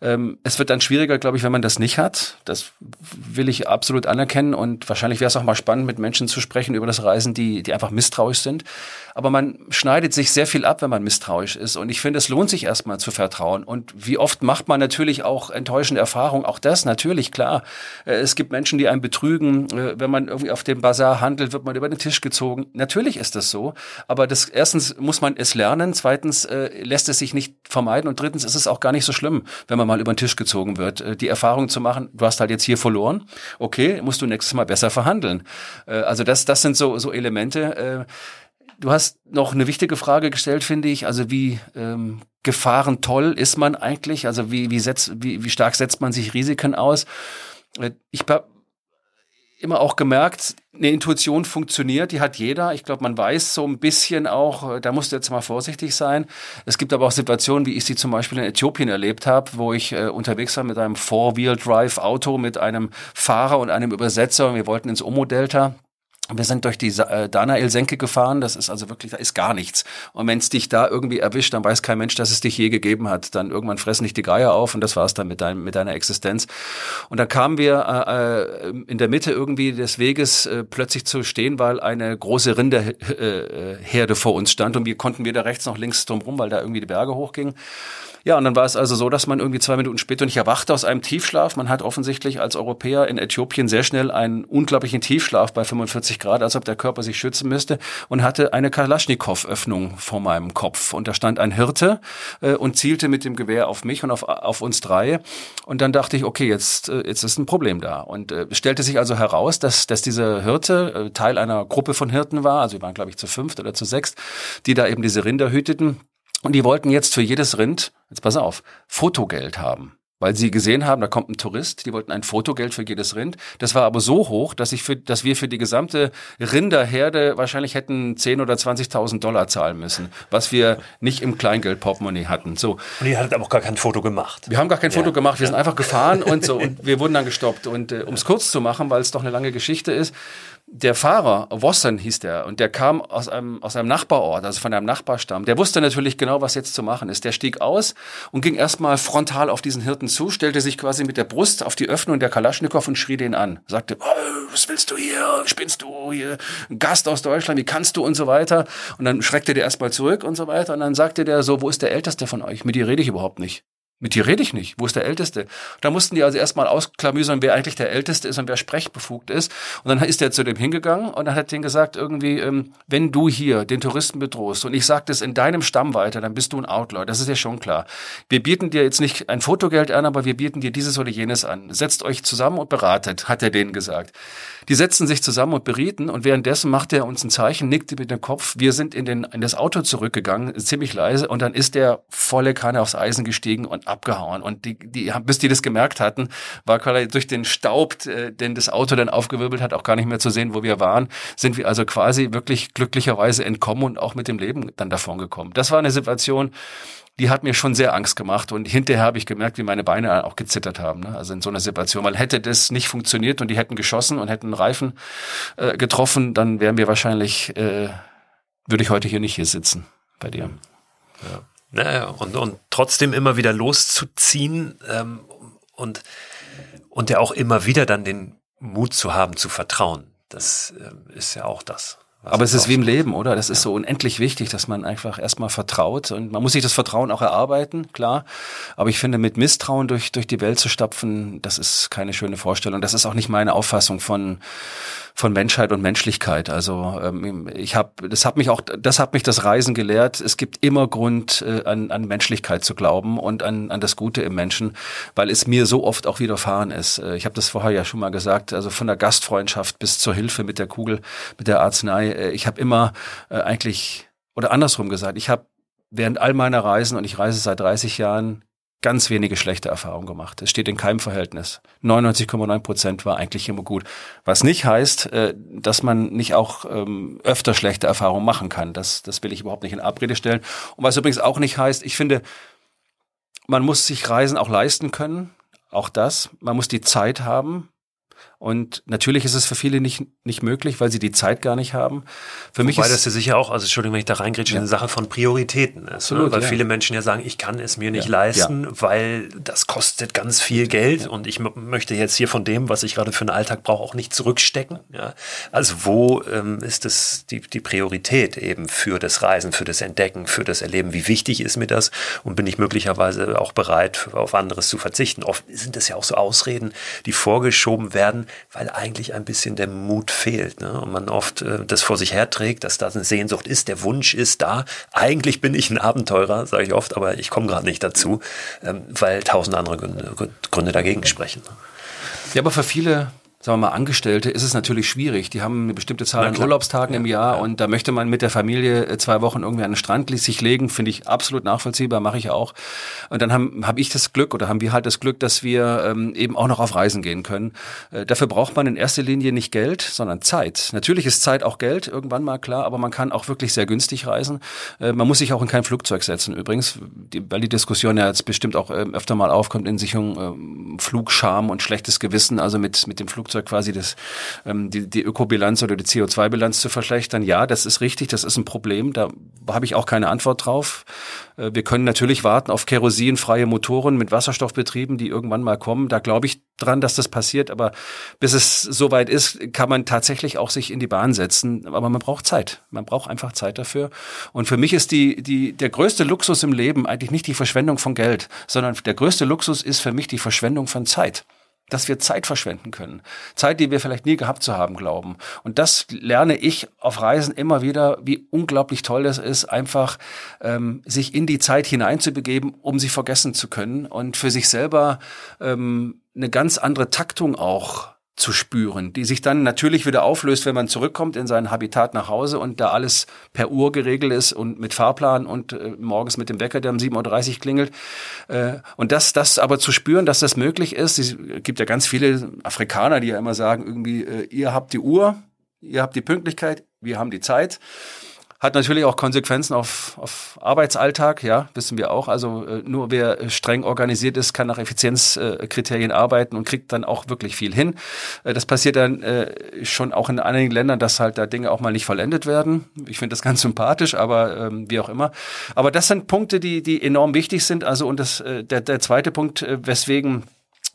Ähm, es wird dann schwieriger, glaube ich, wenn man das nicht hat. Das will ich absolut anerkennen und wahrscheinlich wäre es auch mal spannend, mit Menschen zu sprechen über das Reisen, die, die einfach misstrauisch sind. Aber man schneidet sich sehr viel ab, wenn man misstrauisch ist und ich finde, es lohnt sich erstmal zu vertrauen und wie oft macht man natürlich auch enttäuschende Erfahrungen, auch das natürlich, klar. Äh, es gibt Menschen, die einen betrügen. Äh, wenn man irgendwie auf dem Bazar handelt, wird man über den Tisch gezogen. Natürlich ist das so. Aber das, erstens muss man es lernen. Zweitens äh, lässt es sich nicht vermeiden. Und drittens ist es auch gar nicht so schlimm, wenn man mal über den Tisch gezogen wird. Die Erfahrung zu machen, du hast halt jetzt hier verloren. Okay, musst du nächstes Mal besser verhandeln. Also das, das sind so, so Elemente. Du hast noch eine wichtige Frage gestellt, finde ich. Also wie ähm, gefahrentoll ist man eigentlich? Also wie, wie, setzt, wie, wie stark setzt man sich Risiken aus? Ich habe immer auch gemerkt, eine Intuition funktioniert, die hat jeder. Ich glaube, man weiß so ein bisschen auch, äh, da musst du jetzt mal vorsichtig sein. Es gibt aber auch Situationen, wie ich sie zum Beispiel in Äthiopien erlebt habe, wo ich äh, unterwegs war mit einem Four-Wheel-Drive-Auto mit einem Fahrer und einem Übersetzer. Wir wollten ins Omo-Delta wir sind durch die äh, Danael-Senke gefahren, das ist also wirklich, da ist gar nichts. Und wenn es dich da irgendwie erwischt, dann weiß kein Mensch, dass es dich je gegeben hat. Dann irgendwann fressen dich die Geier auf und das war's dann mit, dein, mit deiner Existenz. Und da kamen wir äh, äh, in der Mitte irgendwie des Weges äh, plötzlich zu stehen, weil eine große Rinderherde vor uns stand und wir konnten weder rechts noch links drum rum, weil da irgendwie die Berge hochgingen. Ja, und dann war es also so, dass man irgendwie zwei Minuten später, und ich erwachte aus einem Tiefschlaf, man hat offensichtlich als Europäer in Äthiopien sehr schnell einen unglaublichen Tiefschlaf bei 45 Grad, als ob der Körper sich schützen müsste, und hatte eine Kalaschnikow-Öffnung vor meinem Kopf. Und da stand ein Hirte äh, und zielte mit dem Gewehr auf mich und auf, auf uns drei. Und dann dachte ich, okay, jetzt, äh, jetzt ist ein Problem da. Und äh, stellte sich also heraus, dass, dass dieser Hirte äh, Teil einer Gruppe von Hirten war, also wir waren, glaube ich, zu fünft oder zu sechst, die da eben diese Rinder hüteten. Und die wollten jetzt für jedes Rind, jetzt pass auf, Fotogeld haben. Weil sie gesehen haben, da kommt ein Tourist, die wollten ein Fotogeld für jedes Rind. Das war aber so hoch, dass ich für, dass wir für die gesamte Rinderherde wahrscheinlich hätten 10 oder 20.000 Dollar zahlen müssen, was wir nicht im Kleingeldportemonnaie hatten. So. Und ihr hattet aber auch gar kein Foto gemacht. Wir haben gar kein ja. Foto gemacht, wir sind einfach gefahren und so und wir wurden dann gestoppt. Und äh, um es kurz zu machen, weil es doch eine lange Geschichte ist, der Fahrer, Wossen hieß der, und der kam aus einem, aus einem Nachbarort, also von einem Nachbarstamm. Der wusste natürlich genau, was jetzt zu machen ist. Der stieg aus und ging erstmal frontal auf diesen Hirten zu, stellte sich quasi mit der Brust auf die Öffnung der Kalaschnikow und schrie den an. Sagte, oh, was willst du hier? Spinnst du hier? Ein Gast aus Deutschland, wie kannst du und so weiter? Und dann schreckte der erstmal zurück und so weiter. Und dann sagte der so, wo ist der Älteste von euch? Mit dir rede ich überhaupt nicht. Mit dir rede ich nicht. Wo ist der Älteste? Da mussten die also erstmal ausklamüsern, wer eigentlich der Älteste ist und wer sprechbefugt ist. Und dann ist er zu dem hingegangen und dann hat den gesagt, irgendwie, ähm, wenn du hier den Touristen bedrohst und ich sage das in deinem Stamm weiter, dann bist du ein Outlaw. Das ist ja schon klar. Wir bieten dir jetzt nicht ein Fotogeld an, aber wir bieten dir dieses oder jenes an. Setzt euch zusammen und beratet, hat er denen gesagt. Die setzten sich zusammen und berieten und währenddessen machte er uns ein Zeichen, nickte mit dem Kopf. Wir sind in, den, in das Auto zurückgegangen, ziemlich leise und dann ist der volle Kanne aufs Eisen gestiegen und abgehauen. Und die, die, bis die das gemerkt hatten, war quasi durch den Staub, äh, den das Auto dann aufgewirbelt hat, auch gar nicht mehr zu sehen, wo wir waren, sind wir also quasi wirklich glücklicherweise entkommen und auch mit dem Leben dann davon gekommen. Das war eine Situation, die hat mir schon sehr Angst gemacht und hinterher habe ich gemerkt, wie meine Beine auch gezittert haben. Ne? Also in so einer Situation, weil hätte das nicht funktioniert und die hätten geschossen und hätten einen Reifen äh, getroffen, dann wären wir wahrscheinlich, äh, würde ich heute hier nicht hier sitzen bei dir. Ja. Naja, und, und trotzdem immer wieder loszuziehen ähm, und, und ja auch immer wieder dann den Mut zu haben, zu vertrauen. Das äh, ist ja auch das. Aber es ist wie im Leben, oder? Das ist so unendlich wichtig, dass man einfach erstmal vertraut und man muss sich das Vertrauen auch erarbeiten, klar. Aber ich finde, mit Misstrauen durch, durch die Welt zu stapfen, das ist keine schöne Vorstellung. Das ist auch nicht meine Auffassung von, von Menschheit und Menschlichkeit. Also ähm, ich habe, das hat mich auch, das hat mich das Reisen gelehrt. Es gibt immer Grund äh, an, an Menschlichkeit zu glauben und an, an das Gute im Menschen, weil es mir so oft auch widerfahren ist. Äh, ich habe das vorher ja schon mal gesagt. Also von der Gastfreundschaft bis zur Hilfe mit der Kugel, mit der Arznei. Äh, ich habe immer äh, eigentlich oder andersrum gesagt. Ich habe während all meiner Reisen und ich reise seit 30 Jahren ganz wenige schlechte Erfahrungen gemacht. Es steht in keinem Verhältnis. 99,9 Prozent war eigentlich immer gut. Was nicht heißt, äh, dass man nicht auch ähm, öfter schlechte Erfahrungen machen kann. Das, das will ich überhaupt nicht in Abrede stellen. Und was übrigens auch nicht heißt, ich finde, man muss sich Reisen auch leisten können. Auch das. Man muss die Zeit haben. Und natürlich ist es für viele nicht, nicht möglich, weil sie die Zeit gar nicht haben. Für mich Wobei ist das ja sicher auch, also Entschuldigung, wenn ich da reingrätsche, ja. eine Sache von Prioritäten ist. Ne? Absolut, ne? Weil ja. viele Menschen ja sagen, ich kann es mir nicht ja. leisten, weil das kostet ganz viel Geld und ich möchte jetzt hier von dem, was ich gerade für einen Alltag brauche, auch nicht zurückstecken. Ja? Also wo ähm, ist das die, die Priorität eben für das Reisen, für das Entdecken, für das Erleben? Wie wichtig ist mir das? Und bin ich möglicherweise auch bereit, auf anderes zu verzichten? Oft sind das ja auch so Ausreden, die vorgeschoben werden, weil eigentlich ein bisschen der Mut fehlt. Ne? Und man oft äh, das vor sich herträgt, dass da eine Sehnsucht ist, der Wunsch ist da. Eigentlich bin ich ein Abenteurer, sage ich oft, aber ich komme gerade nicht dazu, ähm, weil tausend andere Gründe, Gründe dagegen sprechen. Ne? Ja, aber für viele sagen wir mal, Angestellte ist es natürlich schwierig. Die haben eine bestimmte Zahl an Urlaubstagen im Jahr ja. und da möchte man mit der Familie äh, zwei Wochen irgendwie an den Strand sich legen, finde ich absolut nachvollziehbar, mache ich auch. Und dann habe hab ich das Glück oder haben wir halt das Glück, dass wir ähm, eben auch noch auf Reisen gehen können. Äh, dafür braucht man in erster Linie nicht Geld, sondern Zeit. Natürlich ist Zeit auch Geld, irgendwann mal klar, aber man kann auch wirklich sehr günstig reisen. Äh, man muss sich auch in kein Flugzeug setzen übrigens, die, weil die Diskussion ja jetzt bestimmt auch äh, öfter mal aufkommt in Sicherung äh, Flugscham und schlechtes Gewissen, also mit, mit dem Flugzeug Flugzeug quasi das, ähm, die, die Ökobilanz oder die CO2-Bilanz zu verschlechtern. Ja, das ist richtig, das ist ein Problem. Da habe ich auch keine Antwort drauf. Äh, wir können natürlich warten auf kerosinfreie Motoren mit Wasserstoffbetrieben, die irgendwann mal kommen. Da glaube ich dran, dass das passiert. Aber bis es soweit ist, kann man tatsächlich auch sich in die Bahn setzen. Aber man braucht Zeit. Man braucht einfach Zeit dafür. Und für mich ist die, die, der größte Luxus im Leben eigentlich nicht die Verschwendung von Geld, sondern der größte Luxus ist für mich die Verschwendung von Zeit dass wir Zeit verschwenden können. Zeit, die wir vielleicht nie gehabt zu haben glauben. Und das lerne ich auf Reisen immer wieder, wie unglaublich toll das ist, einfach ähm, sich in die Zeit hineinzubegeben, um sie vergessen zu können und für sich selber ähm, eine ganz andere Taktung auch zu spüren, die sich dann natürlich wieder auflöst, wenn man zurückkommt in sein Habitat nach Hause und da alles per Uhr geregelt ist und mit Fahrplan und äh, morgens mit dem Wecker, der um 7.30 Uhr klingelt. Äh, und das, das aber zu spüren, dass das möglich ist, es gibt ja ganz viele Afrikaner, die ja immer sagen, irgendwie, äh, ihr habt die Uhr, ihr habt die Pünktlichkeit, wir haben die Zeit. Hat natürlich auch Konsequenzen auf, auf Arbeitsalltag, ja, wissen wir auch. Also äh, nur wer streng organisiert ist, kann nach Effizienzkriterien äh, arbeiten und kriegt dann auch wirklich viel hin. Äh, das passiert dann äh, schon auch in einigen Ländern, dass halt da Dinge auch mal nicht vollendet werden. Ich finde das ganz sympathisch, aber ähm, wie auch immer. Aber das sind Punkte, die, die enorm wichtig sind. Also und das, äh, der, der zweite Punkt, äh, weswegen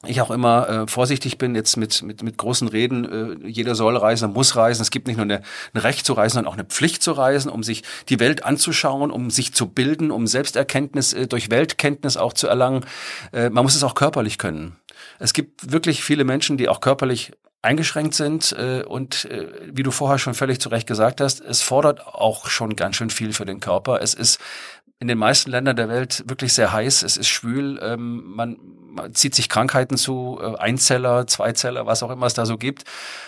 ich auch immer äh, vorsichtig bin jetzt mit, mit, mit großen Reden, äh, jeder soll reisen, muss reisen. Es gibt nicht nur eine, ein Recht zu reisen, sondern auch eine Pflicht zu reisen, um sich die Welt anzuschauen, um sich zu bilden, um Selbsterkenntnis äh, durch Weltkenntnis auch zu erlangen. Äh, man muss es auch körperlich können. Es gibt wirklich viele Menschen, die auch körperlich eingeschränkt sind äh, und äh, wie du vorher schon völlig zu Recht gesagt hast, es fordert auch schon ganz schön viel für den Körper. Es ist in den meisten Ländern der Welt wirklich sehr heiß, es ist schwül, ähm, man, man zieht sich Krankheiten zu, äh, Einzeller, Zweizeller, was auch immer es da so gibt.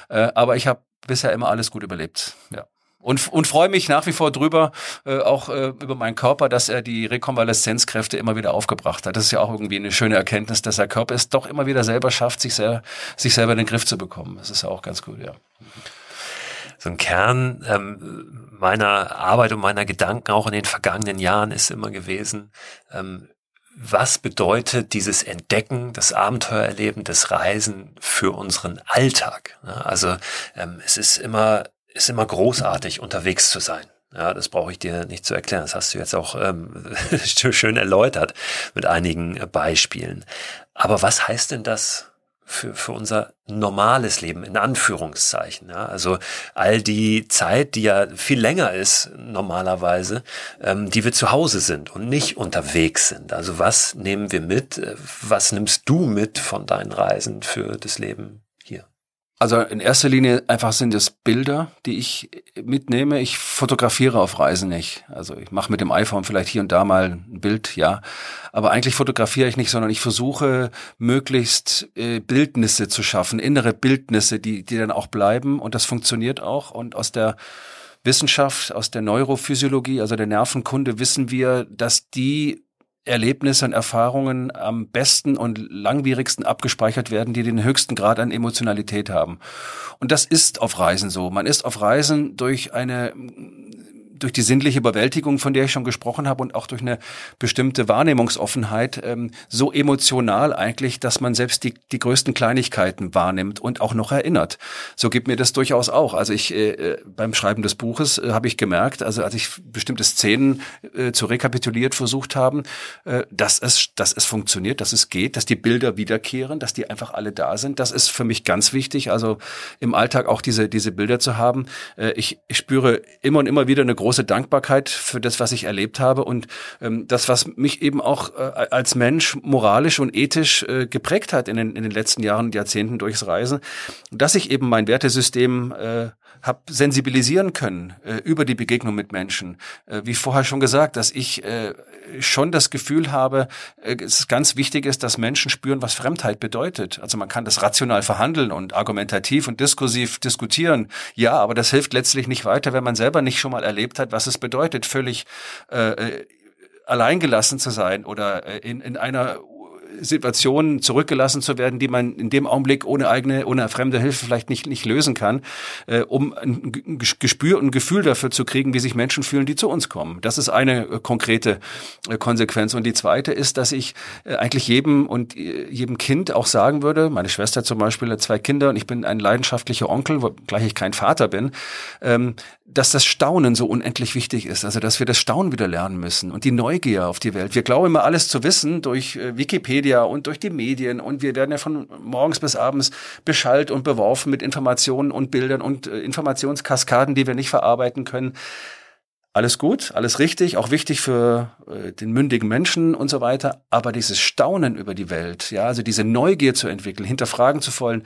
Äh, aber ich habe bisher immer alles gut überlebt. Ja. Und, und freue mich nach wie vor drüber, äh, auch äh, über meinen Körper, dass er die Rekonvaleszenzkräfte immer wieder aufgebracht hat. Das ist ja auch irgendwie eine schöne Erkenntnis, dass der Körper es doch immer wieder selber schafft, sich, sehr, sich selber in den Griff zu bekommen. Das ist ja auch ganz gut, ja so ein Kern ähm, meiner Arbeit und meiner Gedanken auch in den vergangenen Jahren ist immer gewesen, ähm, was bedeutet dieses Entdecken, das Abenteuererleben, das Reisen für unseren Alltag? Also ähm, es ist immer, ist immer großartig, unterwegs zu sein. Ja, das brauche ich dir nicht zu erklären. Das hast du jetzt auch ähm, schön erläutert mit einigen Beispielen. Aber was heißt denn das für, für unser normales Leben, in Anführungszeichen. Ja? Also all die Zeit, die ja viel länger ist normalerweise, ähm, die wir zu Hause sind und nicht unterwegs sind. Also was nehmen wir mit? Was nimmst du mit von deinen Reisen für das Leben also in erster Linie einfach sind es Bilder, die ich mitnehme. Ich fotografiere auf Reisen nicht. Also ich mache mit dem iPhone vielleicht hier und da mal ein Bild, ja. Aber eigentlich fotografiere ich nicht, sondern ich versuche möglichst äh, Bildnisse zu schaffen, innere Bildnisse, die, die dann auch bleiben. Und das funktioniert auch. Und aus der Wissenschaft, aus der Neurophysiologie, also der Nervenkunde, wissen wir, dass die Erlebnisse und Erfahrungen am besten und langwierigsten abgespeichert werden, die den höchsten Grad an Emotionalität haben. Und das ist auf Reisen so. Man ist auf Reisen durch eine durch die sinnliche Überwältigung, von der ich schon gesprochen habe, und auch durch eine bestimmte Wahrnehmungsoffenheit ähm, so emotional eigentlich, dass man selbst die, die größten Kleinigkeiten wahrnimmt und auch noch erinnert. So gibt mir das durchaus auch. Also ich äh, äh beim Schreiben des Buches äh, habe ich gemerkt, also als ich bestimmte Szenen äh, zu rekapituliert versucht haben, äh, dass es, dass es funktioniert, dass es geht, dass die Bilder wiederkehren, dass die einfach alle da sind. Das ist für mich ganz wichtig. Also im Alltag auch diese diese Bilder zu haben. Äh, ich, ich spüre immer und immer wieder eine große Dankbarkeit für das, was ich erlebt habe und ähm, das, was mich eben auch äh, als Mensch moralisch und ethisch äh, geprägt hat in den, in den letzten Jahren und Jahrzehnten durchs Reisen, dass ich eben mein Wertesystem äh, habe sensibilisieren können äh, über die Begegnung mit Menschen. Äh, wie vorher schon gesagt, dass ich äh, schon das Gefühl habe, äh, es ganz wichtig ist, dass Menschen spüren, was Fremdheit bedeutet. Also man kann das rational verhandeln und argumentativ und diskursiv diskutieren. Ja, aber das hilft letztlich nicht weiter, wenn man selber nicht schon mal erlebt hat, was es bedeutet, völlig äh, äh alleingelassen zu sein oder in, in einer Situationen zurückgelassen zu werden, die man in dem Augenblick ohne eigene, ohne fremde Hilfe vielleicht nicht, nicht lösen kann, äh, um ein Gespür und Gefühl dafür zu kriegen, wie sich Menschen fühlen, die zu uns kommen. Das ist eine äh, konkrete äh, Konsequenz. Und die zweite ist, dass ich äh, eigentlich jedem und äh, jedem Kind auch sagen würde, meine Schwester zum Beispiel hat zwei Kinder und ich bin ein leidenschaftlicher Onkel, gleich ich kein Vater bin, ähm, dass das Staunen so unendlich wichtig ist. Also, dass wir das Staunen wieder lernen müssen und die Neugier auf die Welt. Wir glauben immer alles zu wissen durch äh, Wikipedia und durch die Medien und wir werden ja von morgens bis abends beschallt und beworfen mit Informationen und Bildern und äh, Informationskaskaden, die wir nicht verarbeiten können. Alles gut, alles richtig, auch wichtig für äh, den mündigen Menschen und so weiter. Aber dieses Staunen über die Welt, ja, also diese Neugier zu entwickeln, hinterfragen zu wollen,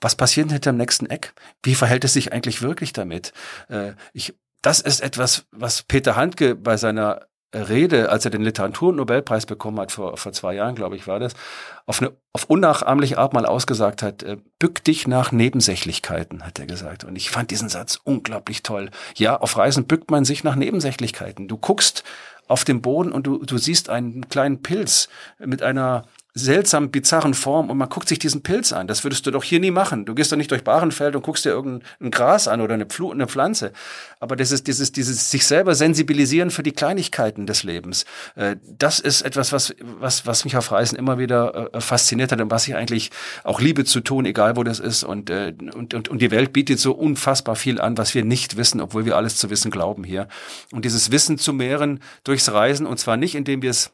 was passiert hinter dem nächsten Eck? Wie verhält es sich eigentlich wirklich damit? Äh, ich, das ist etwas, was Peter Handke bei seiner Rede, als er den Literaturnobelpreis bekommen hat, vor, vor zwei Jahren, glaube ich, war das, auf eine auf unnachahmliche Art mal ausgesagt hat, äh, bück dich nach Nebensächlichkeiten, hat er gesagt. Und ich fand diesen Satz unglaublich toll. Ja, auf Reisen bückt man sich nach Nebensächlichkeiten. Du guckst auf den Boden und du, du siehst einen kleinen Pilz mit einer seltsam bizarren Form und man guckt sich diesen Pilz an. Das würdest du doch hier nie machen. Du gehst doch nicht durch Barenfeld und guckst dir irgendein Gras an oder eine, Pfl eine Pflanze. Aber das ist dieses, dieses sich selber sensibilisieren für die Kleinigkeiten des Lebens. Äh, das ist etwas, was, was, was mich auf Reisen immer wieder äh, fasziniert hat und was ich eigentlich auch liebe zu tun, egal wo das ist. Und, äh, und, und, und die Welt bietet so unfassbar viel an, was wir nicht wissen, obwohl wir alles zu wissen glauben hier. Und dieses Wissen zu mehren durchs Reisen und zwar nicht, indem wir es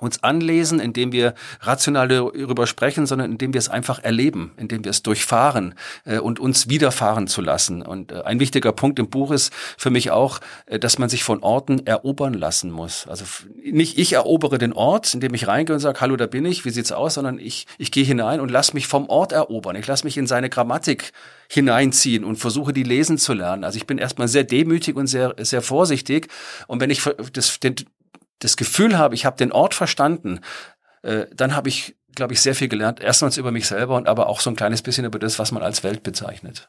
uns anlesen, indem wir rational darüber sprechen, sondern indem wir es einfach erleben, indem wir es durchfahren äh, und uns widerfahren zu lassen. Und äh, ein wichtiger Punkt im Buch ist für mich auch, äh, dass man sich von Orten erobern lassen muss. Also nicht ich erobere den Ort, indem ich reingehe und sage, hallo, da bin ich, wie sieht's aus, sondern ich, ich gehe hinein und lass mich vom Ort erobern. Ich lass mich in seine Grammatik hineinziehen und versuche die lesen zu lernen. Also ich bin erstmal sehr demütig und sehr sehr vorsichtig und wenn ich das, den, das Gefühl habe, ich habe den Ort verstanden, äh, dann habe ich, glaube ich, sehr viel gelernt. Erstmals über mich selber und aber auch so ein kleines bisschen über das, was man als Welt bezeichnet.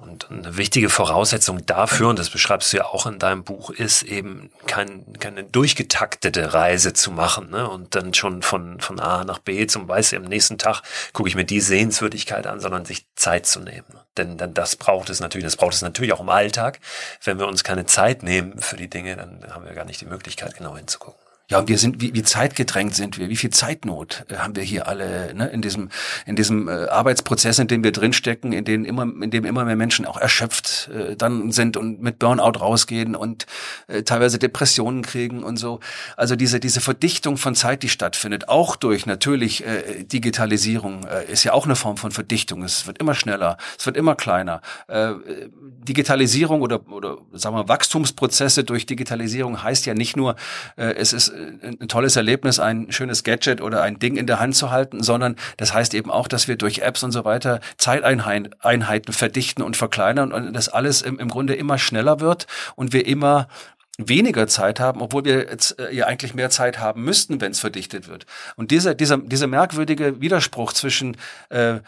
Und eine wichtige Voraussetzung dafür, und das beschreibst du ja auch in deinem Buch, ist eben kein, keine durchgetaktete Reise zu machen ne? und dann schon von, von A nach B zum Weiß, am nächsten Tag gucke ich mir die Sehenswürdigkeit an, sondern sich Zeit zu nehmen. Denn, denn das braucht es natürlich, das braucht es natürlich auch im Alltag. Wenn wir uns keine Zeit nehmen für die Dinge, dann haben wir gar nicht die Möglichkeit, genau hinzugucken. Ja, und wir sind, wie, wie zeitgedrängt sind wir, wie viel Zeitnot äh, haben wir hier alle ne, in diesem, in diesem äh, Arbeitsprozess, in dem wir drinstecken, in dem immer, in dem immer mehr Menschen auch erschöpft äh, dann sind und mit Burnout rausgehen und äh, teilweise Depressionen kriegen und so. Also diese, diese Verdichtung von Zeit, die stattfindet, auch durch natürlich äh, Digitalisierung, äh, ist ja auch eine Form von Verdichtung. Es wird immer schneller, es wird immer kleiner. Äh, Digitalisierung oder, oder sagen wir Wachstumsprozesse durch Digitalisierung heißt ja nicht nur, äh, es ist ein tolles Erlebnis, ein schönes Gadget oder ein Ding in der Hand zu halten, sondern das heißt eben auch, dass wir durch Apps und so weiter Zeiteinheiten verdichten und verkleinern und das alles im, im Grunde immer schneller wird und wir immer weniger Zeit haben, obwohl wir jetzt äh, ja eigentlich mehr Zeit haben müssten, wenn es verdichtet wird. Und dieser, dieser, dieser merkwürdige Widerspruch zwischen äh,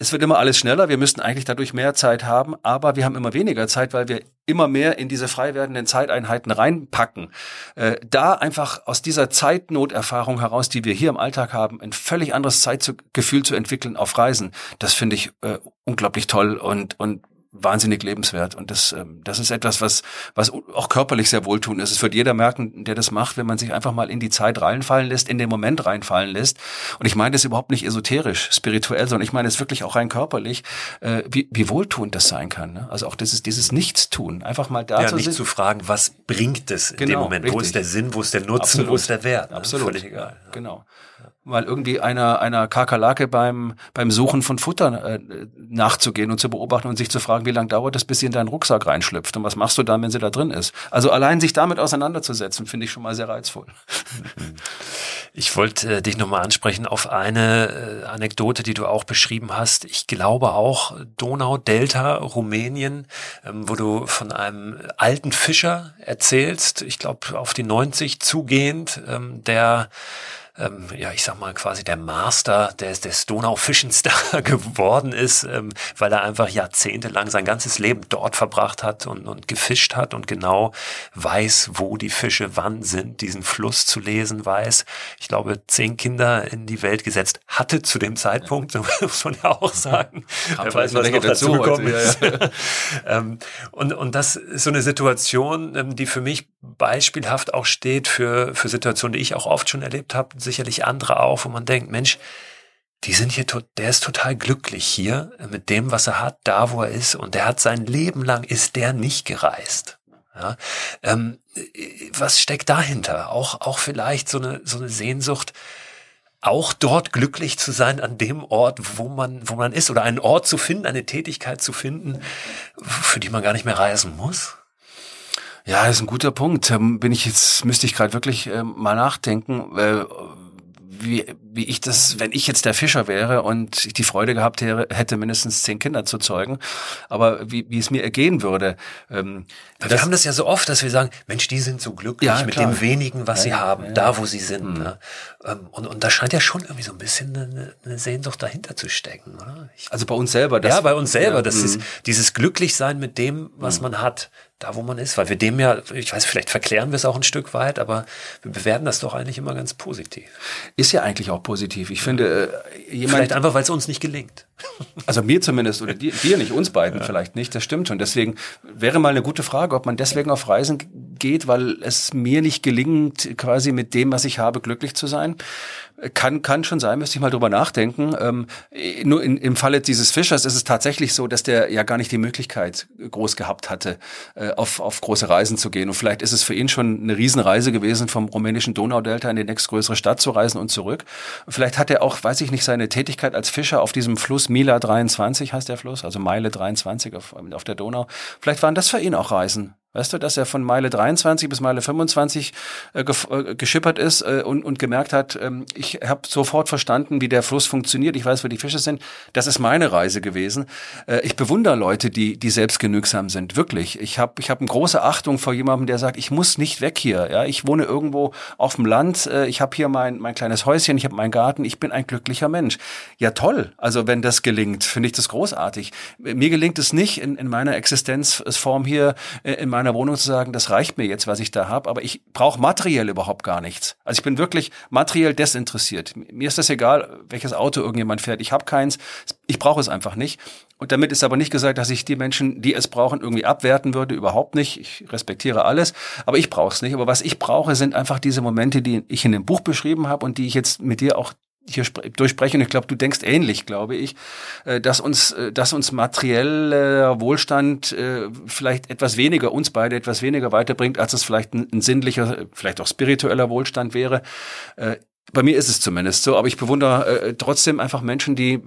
es wird immer alles schneller, wir müssten eigentlich dadurch mehr Zeit haben, aber wir haben immer weniger Zeit, weil wir immer mehr in diese frei werdenden Zeiteinheiten reinpacken. Äh, da einfach aus dieser Zeitnoterfahrung heraus, die wir hier im Alltag haben, ein völlig anderes Zeitgefühl zu entwickeln auf Reisen, das finde ich äh, unglaublich toll und, und wahnsinnig lebenswert. Und das, ähm, das ist etwas, was, was auch körperlich sehr wohltun ist. Es wird jeder merken, der das macht, wenn man sich einfach mal in die Zeit reinfallen lässt, in den Moment reinfallen lässt. Und ich meine das überhaupt nicht esoterisch, spirituell, sondern ich meine es wirklich auch rein körperlich, äh, wie, wie wohltuend das sein kann. Ne? Also auch dieses, dieses Nichtstun. Einfach mal da ja, zu nicht zu fragen, was bringt es in genau, dem Moment? Richtig. Wo ist der Sinn, wo ist der Nutzen, Absolut. wo ist der Wert? Absolut. Völlig egal. Genau mal irgendwie einer, einer Kakerlake beim, beim Suchen von Futter äh, nachzugehen und zu beobachten und sich zu fragen, wie lange dauert es, bis sie in deinen Rucksack reinschlüpft und was machst du dann, wenn sie da drin ist. Also allein sich damit auseinanderzusetzen, finde ich schon mal sehr reizvoll. Ich wollte äh, dich nochmal ansprechen auf eine äh, Anekdote, die du auch beschrieben hast. Ich glaube auch Donau, Delta, Rumänien, ähm, wo du von einem alten Fischer erzählst, ich glaube auf die 90 zugehend, ähm, der ähm, ja, ich sag mal, quasi der Master des, des Donaufischens da geworden ist, ähm, weil er einfach jahrzehntelang sein ganzes Leben dort verbracht hat und, und gefischt hat und genau weiß, wo die Fische wann sind, diesen Fluss zu lesen weiß. Ich glaube, zehn Kinder in die Welt gesetzt hatte zu dem Zeitpunkt, so muss man ja auch sagen. Wer weiß, was noch dazu gekommen ist. Ja, ja. ähm, und, und das ist so eine Situation, ähm, die für mich beispielhaft auch steht für, für Situationen, die ich auch oft schon erlebt habe, sicherlich andere auch, wo man denkt, Mensch, die sind hier, der ist total glücklich hier mit dem, was er hat, da wo er ist und der hat sein Leben lang, ist der nicht gereist. Ja, ähm, was steckt dahinter? Auch, auch vielleicht so eine, so eine Sehnsucht, auch dort glücklich zu sein an dem Ort, wo man, wo man ist oder einen Ort zu finden, eine Tätigkeit zu finden, für die man gar nicht mehr reisen muss? Ja, das ist ein guter Punkt. Ähm, bin ich jetzt, müsste ich gerade wirklich äh, mal nachdenken. Äh, wie, wie ich das, wenn ich jetzt der Fischer wäre und ich die Freude gehabt hätte, mindestens zehn Kinder zu zeugen, aber wie, wie es mir ergehen würde. Ähm, wir haben das ja so oft, dass wir sagen, Mensch, die sind so glücklich ja, mit dem wenigen, was ja, sie haben, ja, da wo sie sind. Mhm. Ne? Ähm, und, und da scheint ja schon irgendwie so ein bisschen eine, eine Sehnsucht dahinter zu stecken, oder? Ich, also bei uns selber. Das, ja, bei uns selber. das ist mhm. dieses Glücklichsein mit dem, was mhm. man hat da, wo man ist, weil wir dem ja, ich weiß, vielleicht verklären wir es auch ein Stück weit, aber wir bewerten das doch eigentlich immer ganz positiv. Ist ja eigentlich auch positiv. Ich finde, äh, jemand. Vielleicht einfach, weil es uns nicht gelingt. Also mir zumindest oder dir, dir nicht, uns beiden ja. vielleicht nicht, das stimmt schon. Deswegen wäre mal eine gute Frage, ob man deswegen auf Reisen geht, weil es mir nicht gelingt, quasi mit dem, was ich habe, glücklich zu sein. Kann, kann schon sein, müsste ich mal drüber nachdenken. Ähm, nur in, im Falle dieses Fischers ist es tatsächlich so, dass der ja gar nicht die Möglichkeit groß gehabt hatte, äh, auf, auf große Reisen zu gehen. Und vielleicht ist es für ihn schon eine Riesenreise gewesen, vom rumänischen Donaudelta in die nächstgrößere Stadt zu reisen und zurück. Vielleicht hat er auch, weiß ich nicht, seine Tätigkeit als Fischer auf diesem Fluss Mila 23 heißt der Fluss, also Meile 23 auf, auf der Donau. Vielleicht waren das für ihn auch Reisen. Weißt du, dass er von Meile 23 bis Meile 25 äh, äh, geschippert ist äh, und, und gemerkt hat, ähm, ich habe sofort verstanden, wie der Fluss funktioniert. Ich weiß, wo die Fische sind. Das ist meine Reise gewesen. Äh, ich bewundere Leute, die, die selbstgenügsam sind. Wirklich. Ich habe ich hab eine große Achtung vor jemandem, der sagt, ich muss nicht weg hier. Ja, ich wohne irgendwo auf dem Land. Äh, ich habe hier mein, mein kleines Häuschen. Ich habe meinen Garten. Ich bin ein glücklicher Mensch. Ja, toll. Also wenn das gelingt, finde ich das großartig. Mir gelingt es nicht in, in meiner Existenzform hier äh, in meiner meiner Wohnung zu sagen, das reicht mir jetzt, was ich da habe, aber ich brauche materiell überhaupt gar nichts. Also ich bin wirklich materiell desinteressiert. Mir ist das egal, welches Auto irgendjemand fährt. Ich habe keins. Ich brauche es einfach nicht. Und damit ist aber nicht gesagt, dass ich die Menschen, die es brauchen, irgendwie abwerten würde. Überhaupt nicht. Ich respektiere alles, aber ich brauche es nicht. Aber was ich brauche, sind einfach diese Momente, die ich in dem Buch beschrieben habe und die ich jetzt mit dir auch hier durchsprechen. Ich glaube, du denkst ähnlich, glaube ich, äh, dass uns, äh, dass uns materieller Wohlstand äh, vielleicht etwas weniger, uns beide etwas weniger weiterbringt, als es vielleicht ein, sinnlicher, vielleicht auch spiritueller Wohlstand wäre. Bei mir ist es zumindest so, aber ich bewundere trotzdem einfach Menschen, die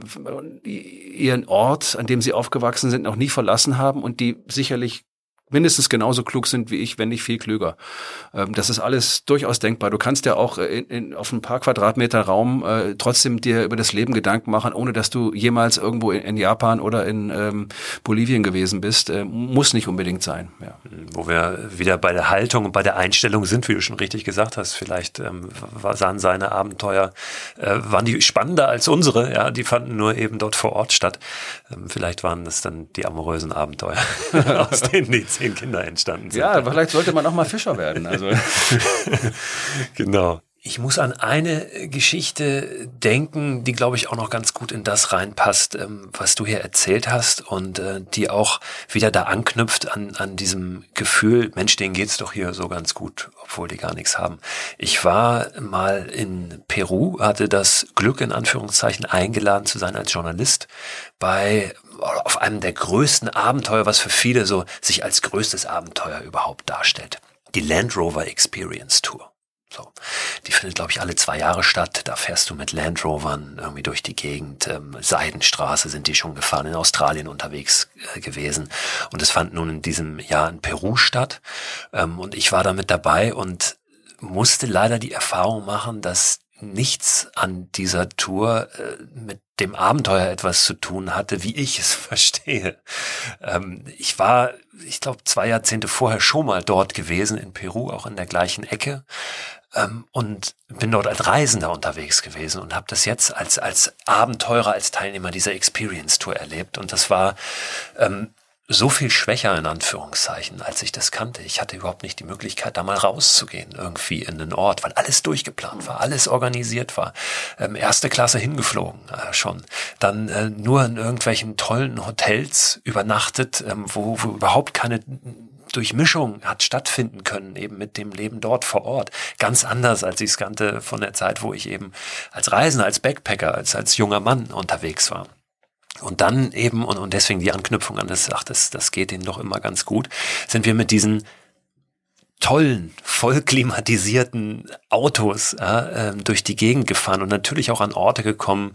ihren Ort, an dem sie aufgewachsen sind, noch nie verlassen haben und die sicherlich mindestens genauso klug sind wie ich, wenn nicht viel klüger. Ähm, das ist alles durchaus denkbar. Du kannst ja auch in, in, auf ein paar Quadratmeter Raum äh, trotzdem dir über das Leben Gedanken machen, ohne dass du jemals irgendwo in, in Japan oder in ähm, Bolivien gewesen bist. Äh, muss nicht unbedingt sein. Ja. Wo wir wieder bei der Haltung und bei der Einstellung sind, wie du schon richtig gesagt hast. Vielleicht ähm, sahen seine Abenteuer, äh, waren die spannender als unsere. Ja, die fanden nur eben dort vor Ort statt. Ähm, vielleicht waren das dann die amorösen Abenteuer, aus denen die zehn Kinder entstanden sind. Ja, vielleicht sollte man auch mal Fischer werden. Also. genau. ich muss an eine Geschichte denken, die, glaube ich, auch noch ganz gut in das reinpasst, ähm, was du hier erzählt hast und äh, die auch wieder da anknüpft an, an diesem Gefühl, Mensch, denen geht's doch hier so ganz gut, obwohl die gar nichts haben. Ich war mal in Peru, hatte das Glück, in Anführungszeichen, eingeladen zu sein als Journalist bei auf einem der größten Abenteuer, was für viele so sich als größtes Abenteuer überhaupt darstellt. Die Land Rover Experience Tour. So. Die findet, glaube ich, alle zwei Jahre statt. Da fährst du mit Land Rovern irgendwie durch die Gegend. Ähm, Seidenstraße sind die schon gefahren, in Australien unterwegs äh, gewesen. Und es fand nun in diesem Jahr in Peru statt. Ähm, und ich war da mit dabei und musste leider die Erfahrung machen, dass nichts an dieser Tour äh, mit dem Abenteuer etwas zu tun hatte, wie ich es verstehe. Ähm, ich war, ich glaube, zwei Jahrzehnte vorher schon mal dort gewesen, in Peru, auch in der gleichen Ecke ähm, und bin dort als Reisender unterwegs gewesen und habe das jetzt als als Abenteurer, als Teilnehmer dieser Experience Tour erlebt und das war ähm, so viel schwächer in Anführungszeichen, als ich das kannte. Ich hatte überhaupt nicht die Möglichkeit, da mal rauszugehen, irgendwie in den Ort, weil alles durchgeplant war, alles organisiert war. Ähm, erste Klasse hingeflogen äh, schon. Dann äh, nur in irgendwelchen tollen Hotels übernachtet, ähm, wo, wo überhaupt keine Durchmischung hat stattfinden können, eben mit dem Leben dort vor Ort. Ganz anders, als ich es kannte von der Zeit, wo ich eben als Reisender, als Backpacker, als, als junger Mann unterwegs war. Und dann eben, und, und deswegen die Anknüpfung an das, ach, das, das geht ihnen doch immer ganz gut, sind wir mit diesen tollen, voll klimatisierten Autos ja, äh, durch die Gegend gefahren und natürlich auch an Orte gekommen,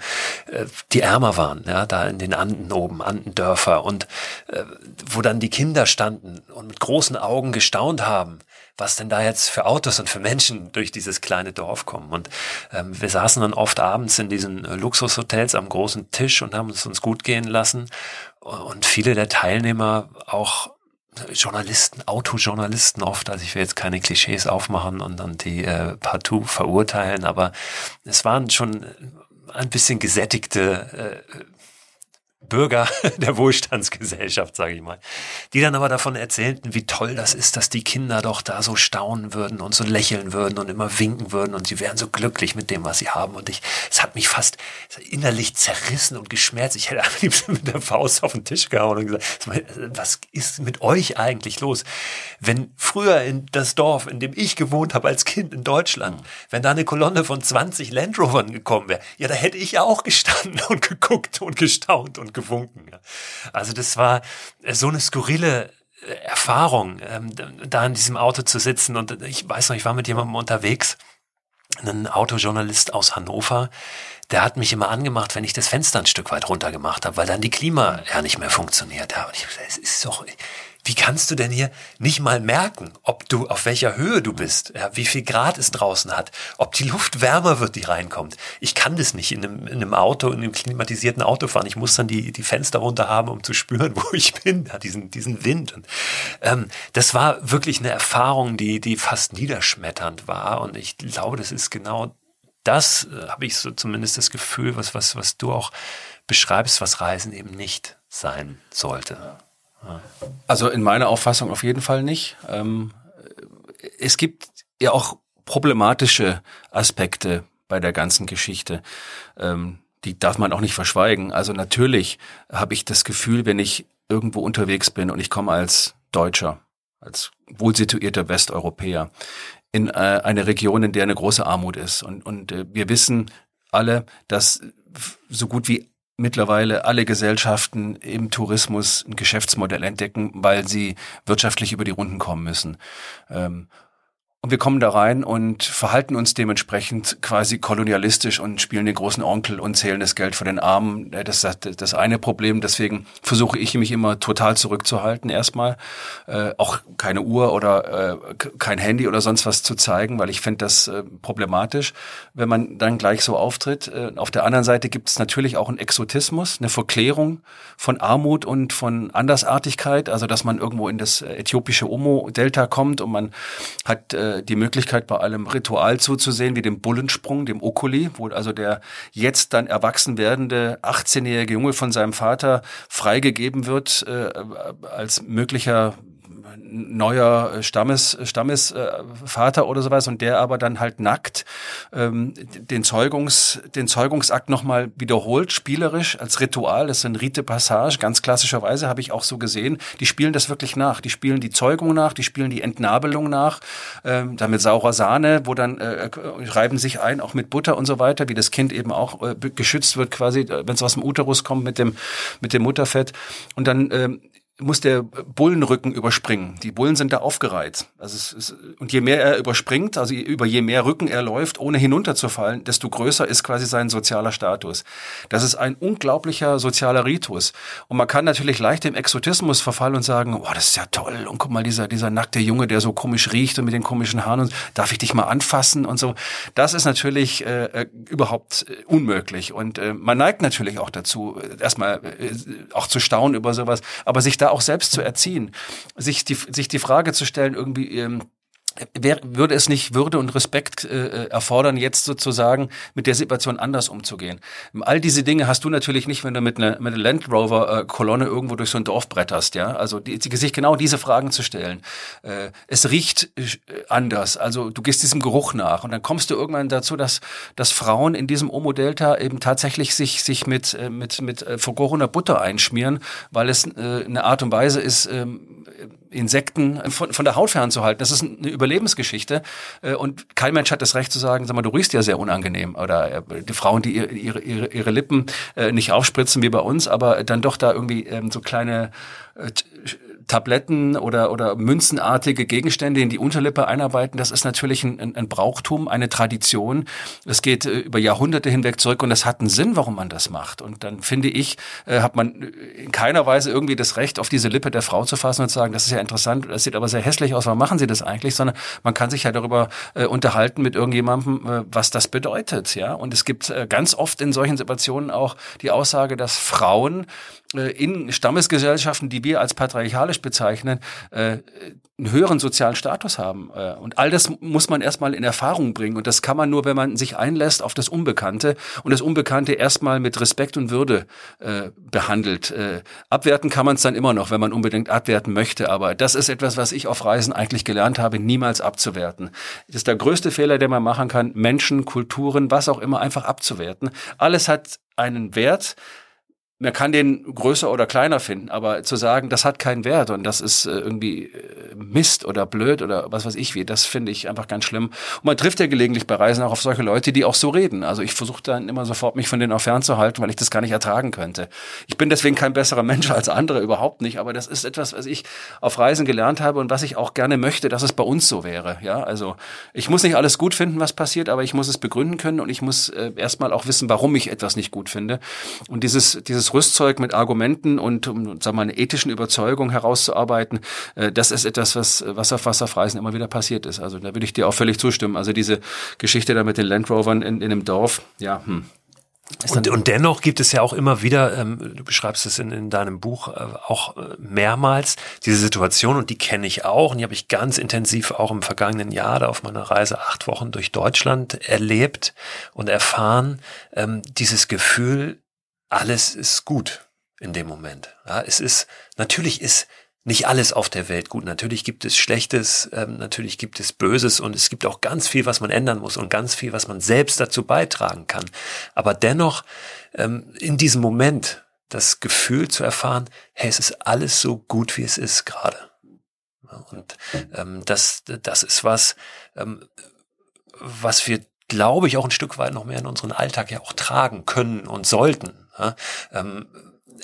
äh, die ärmer waren, ja, da in den Anden oben, Andendörfer und äh, wo dann die Kinder standen und mit großen Augen gestaunt haben, was denn da jetzt für Autos und für Menschen durch dieses kleine Dorf kommen. Und ähm, wir saßen dann oft abends in diesen äh, Luxushotels am großen Tisch und haben es uns gut gehen lassen. Und viele der Teilnehmer auch Journalisten, Autojournalisten oft, also ich will jetzt keine Klischees aufmachen und dann die äh, partout verurteilen, aber es waren schon ein bisschen gesättigte äh, Bürger der Wohlstandsgesellschaft, sage ich mal, die dann aber davon erzählten, wie toll das ist, dass die Kinder doch da so staunen würden und so lächeln würden und immer winken würden und sie wären so glücklich mit dem, was sie haben. Und ich, es hat mich fast innerlich zerrissen und geschmerzt. Ich hätte am liebsten mit der Faust auf den Tisch gehauen und gesagt, was ist mit euch eigentlich los? Wenn früher in das Dorf, in dem ich gewohnt habe als Kind in Deutschland, wenn da eine Kolonne von 20 Land Rovern gekommen wäre, ja, da hätte ich ja auch gestanden und geguckt und gestaunt und gewunken. Also das war äh, so eine skurrile äh, Erfahrung, ähm, da in diesem Auto zu sitzen. Und ich weiß noch, ich war mit jemandem unterwegs, ein Autojournalist aus Hannover, der hat mich immer angemacht, wenn ich das Fenster ein Stück weit runter gemacht habe, weil dann die Klima ja nicht mehr funktioniert. Und ich, es ist doch, wie kannst du denn hier nicht mal merken, ob du auf welcher Höhe du bist, ja, wie viel Grad es draußen hat, ob die Luft wärmer wird, die reinkommt. Ich kann das nicht in einem, in einem Auto, in einem klimatisierten Auto fahren. Ich muss dann die, die Fenster runter haben, um zu spüren, wo ich bin, ja, diesen, diesen Wind. Und, ähm, das war wirklich eine Erfahrung, die, die fast niederschmetternd war. Und ich glaube, das ist genau das, äh, habe ich so zumindest das Gefühl, was, was, was du auch beschreibst, was Reisen eben nicht sein sollte. Also in meiner Auffassung auf jeden Fall nicht. Ähm, es gibt ja auch problematische Aspekte bei der ganzen Geschichte. Ähm, die darf man auch nicht verschweigen. Also natürlich habe ich das Gefühl, wenn ich irgendwo unterwegs bin und ich komme als Deutscher, als wohlsituierter Westeuropäer in äh, eine Region, in der eine große Armut ist. Und, und äh, wir wissen alle, dass so gut wie mittlerweile alle Gesellschaften im Tourismus ein Geschäftsmodell entdecken, weil sie wirtschaftlich über die Runden kommen müssen. Ähm, und wir kommen da rein und verhalten uns dementsprechend quasi kolonialistisch und spielen den großen Onkel und zählen das Geld von den Armen. Das ist das eine Problem. Deswegen versuche ich mich immer total zurückzuhalten erstmal. Äh, auch keine Uhr oder äh, kein Handy oder sonst was zu zeigen, weil ich finde das äh, problematisch, wenn man dann gleich so auftritt. Äh, auf der anderen Seite gibt es natürlich auch einen Exotismus, eine Verklärung von Armut und von Andersartigkeit. Also dass man irgendwo in das äthiopische Omo-Delta kommt und man hat äh, die Möglichkeit, bei allem Ritual zuzusehen, wie dem Bullensprung, dem Okuli, wo also der jetzt dann erwachsen werdende 18-jährige Junge von seinem Vater freigegeben wird äh, als möglicher neuer Stammes, Stammesvater oder sowas und der aber dann halt nackt ähm, den, Zeugungs, den Zeugungsakt nochmal wiederholt, spielerisch als Ritual. Das ist ein Rite Passage, ganz klassischerweise habe ich auch so gesehen. Die spielen das wirklich nach. Die spielen die Zeugung nach, die spielen die Entnabelung nach, ähm, dann mit saurer Sahne, wo dann äh, reiben sich ein, auch mit Butter und so weiter, wie das Kind eben auch äh, geschützt wird quasi, äh, wenn es aus dem Uterus kommt mit dem, mit dem Mutterfett. Und dann ähm, muss der Bullenrücken überspringen. Die Bullen sind da aufgereiht. Also es ist, und je mehr er überspringt, also über je mehr Rücken er läuft, ohne hinunterzufallen, desto größer ist quasi sein sozialer Status. Das ist ein unglaublicher sozialer Ritus. Und man kann natürlich leicht im Exotismus verfallen und sagen, oh, das ist ja toll. Und guck mal, dieser, dieser nackte Junge, der so komisch riecht und mit den komischen Haaren und darf ich dich mal anfassen und so. Das ist natürlich äh, äh überhaupt äh, unmöglich. Und äh, man neigt natürlich auch dazu, äh, erstmal äh, auch zu staunen über sowas, aber sich da auch selbst zu erziehen, sich die, sich die Frage zu stellen, irgendwie, ähm, Wär, würde es nicht Würde und Respekt äh, erfordern, jetzt sozusagen mit der Situation anders umzugehen? All diese Dinge hast du natürlich nicht, wenn du mit einer, mit einer Land Rover äh, Kolonne irgendwo durch so ein Dorf bretterst, ja? Also die, die, sich genau diese Fragen zu stellen. Äh, es riecht äh, anders, also du gehst diesem Geruch nach und dann kommst du irgendwann dazu, dass dass Frauen in diesem Omo Delta eben tatsächlich sich sich mit äh, mit mit äh, vergorener Butter einschmieren, weil es äh, eine Art und Weise ist, äh, Insekten von, von der Haut fernzuhalten. Das ist eine Überlebensgeschichte. Äh, und kein Mensch hat das Recht zu sagen, sag mal, du riechst ja sehr unangenehm. Oder äh, die Frauen, die ihre, ihre, ihre Lippen äh, nicht aufspritzen wie bei uns, aber dann doch da irgendwie ähm, so kleine Tabletten oder, oder münzenartige Gegenstände in die Unterlippe einarbeiten, das ist natürlich ein, ein Brauchtum, eine Tradition. Es geht äh, über Jahrhunderte hinweg zurück und das hat einen Sinn, warum man das macht. Und dann finde ich, äh, hat man in keiner Weise irgendwie das Recht, auf diese Lippe der Frau zu fassen und zu sagen, das ist ja interessant, das sieht aber sehr hässlich aus, warum machen Sie das eigentlich? Sondern man kann sich ja darüber äh, unterhalten mit irgendjemandem, was das bedeutet. Ja, Und es gibt ganz oft in solchen Situationen auch die Aussage, dass Frauen in Stammesgesellschaften, die wir als patriarchalisch bezeichnen, äh, einen höheren sozialen Status haben. Äh, und all das muss man erstmal in Erfahrung bringen. Und das kann man nur, wenn man sich einlässt auf das Unbekannte und das Unbekannte erstmal mit Respekt und Würde äh, behandelt. Äh, abwerten kann man es dann immer noch, wenn man unbedingt abwerten möchte. Aber das ist etwas, was ich auf Reisen eigentlich gelernt habe, niemals abzuwerten. Das ist der größte Fehler, den man machen kann, Menschen, Kulturen, was auch immer, einfach abzuwerten. Alles hat einen Wert man kann den größer oder kleiner finden, aber zu sagen, das hat keinen Wert und das ist äh, irgendwie äh, Mist oder blöd oder was weiß ich wie, das finde ich einfach ganz schlimm. Und man trifft ja gelegentlich bei Reisen auch auf solche Leute, die auch so reden. Also ich versuche dann immer sofort, mich von denen auch fernzuhalten, weil ich das gar nicht ertragen könnte. Ich bin deswegen kein besserer Mensch als andere, überhaupt nicht, aber das ist etwas, was ich auf Reisen gelernt habe und was ich auch gerne möchte, dass es bei uns so wäre. Ja, also ich muss nicht alles gut finden, was passiert, aber ich muss es begründen können und ich muss äh, erstmal auch wissen, warum ich etwas nicht gut finde. Und dieses, dieses Rüstzeug mit Argumenten und um sagen wir, eine ethischen Überzeugung herauszuarbeiten, äh, das ist etwas, was, was auf Wasserfreisen immer wieder passiert ist. Also da würde ich dir auch völlig zustimmen. Also diese Geschichte da mit den Land Rovern in, in einem Dorf, ja, hm. Und, und dennoch gibt es ja auch immer wieder, ähm, du beschreibst es in, in deinem Buch äh, auch äh, mehrmals, diese Situation und die kenne ich auch und die habe ich ganz intensiv auch im vergangenen Jahr da auf meiner Reise acht Wochen durch Deutschland erlebt und erfahren, ähm, dieses Gefühl, alles ist gut in dem Moment. Ja, es ist, natürlich ist nicht alles auf der Welt gut. Natürlich gibt es Schlechtes, ähm, natürlich gibt es Böses und es gibt auch ganz viel, was man ändern muss und ganz viel, was man selbst dazu beitragen kann. Aber dennoch ähm, in diesem Moment das Gefühl zu erfahren, hey, es ist alles so gut, wie es ist gerade. Und ähm, das, das ist was, ähm, was wir, glaube ich, auch ein Stück weit noch mehr in unseren Alltag ja auch tragen können und sollten. Ja? Ähm,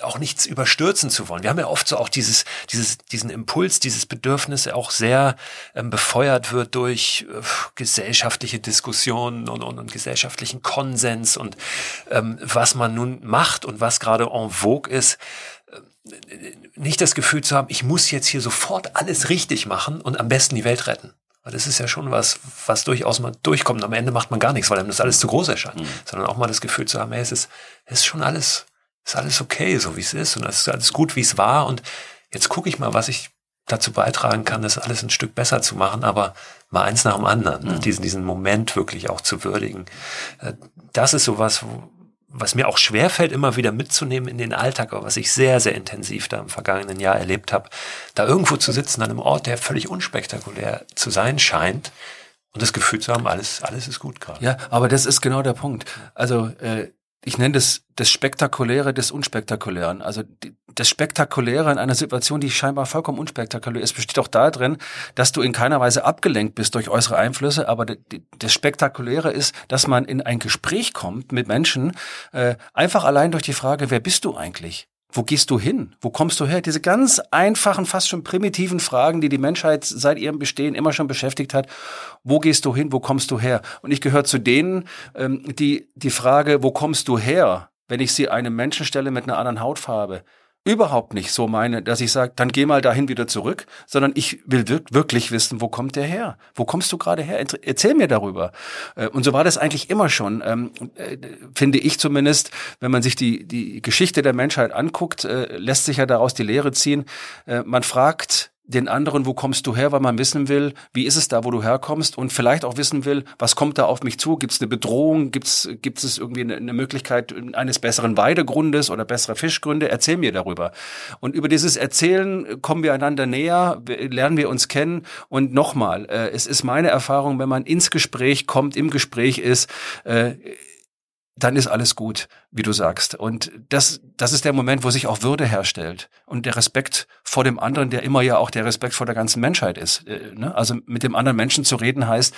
auch nichts überstürzen zu wollen. Wir haben ja oft so auch dieses, dieses, diesen Impuls, dieses Bedürfnis auch sehr ähm, befeuert wird durch äh, gesellschaftliche Diskussionen und, und, und gesellschaftlichen Konsens und ähm, was man nun macht und was gerade en vogue ist äh, nicht das Gefühl zu haben, ich muss jetzt hier sofort alles richtig machen und am besten die Welt retten. Weil das ist ja schon was, was durchaus mal durchkommt. Am Ende macht man gar nichts, weil einem das alles zu groß erscheint. Mhm. Sondern auch mal das Gefühl zu haben, hey, es ist, es ist schon alles ist alles okay, so wie es ist und es ist alles gut, wie es war und jetzt gucke ich mal, was ich dazu beitragen kann, das alles ein Stück besser zu machen, aber mal eins nach dem anderen, mhm. diesen, diesen Moment wirklich auch zu würdigen. Äh, das ist sowas, was mir auch schwerfällt, immer wieder mitzunehmen in den Alltag, aber was ich sehr, sehr intensiv da im vergangenen Jahr erlebt habe, da irgendwo zu sitzen an einem Ort, der völlig unspektakulär zu sein scheint und das Gefühl zu haben, alles, alles ist gut gerade. Ja, aber das ist genau der Punkt. Also äh, ich nenne das das Spektakuläre des Unspektakulären. Also die, das Spektakuläre in einer Situation, die scheinbar vollkommen unspektakulär ist, besteht auch darin, dass du in keiner Weise abgelenkt bist durch äußere Einflüsse. Aber die, das Spektakuläre ist, dass man in ein Gespräch kommt mit Menschen, äh, einfach allein durch die Frage, wer bist du eigentlich? Wo gehst du hin? Wo kommst du her? Diese ganz einfachen, fast schon primitiven Fragen, die die Menschheit seit ihrem Bestehen immer schon beschäftigt hat. Wo gehst du hin? Wo kommst du her? Und ich gehöre zu denen, ähm, die die Frage, wo kommst du her, wenn ich sie einem Menschen stelle mit einer anderen Hautfarbe, überhaupt nicht so meine, dass ich sage, dann geh mal dahin wieder zurück, sondern ich will wirklich wissen, wo kommt der her? Wo kommst du gerade her? Erzähl mir darüber. Äh, und so war das eigentlich immer schon, ähm, äh, finde ich zumindest, wenn man sich die, die Geschichte der Menschheit anguckt, äh, lässt sich ja daraus die Lehre ziehen. Man fragt den anderen, wo kommst du her, weil man wissen will, wie ist es da, wo du herkommst und vielleicht auch wissen will, was kommt da auf mich zu? Gibt es eine Bedrohung? Gibt es irgendwie eine, eine, Möglichkeit eines besseren Weidegrundes oder bessere Fischgründe? Erzähl mir darüber. Und über dieses Erzählen kommen wir einander näher, lernen wir uns kennen und nochmal, äh, es ist meine Erfahrung, wenn man ins Gespräch kommt, im Gespräch ist, äh, dann ist alles gut, wie du sagst. Und das, das ist der Moment, wo sich auch Würde herstellt und der Respekt vor dem anderen, der immer ja auch der Respekt vor der ganzen Menschheit ist. Äh, ne? Also mit dem anderen Menschen zu reden heißt,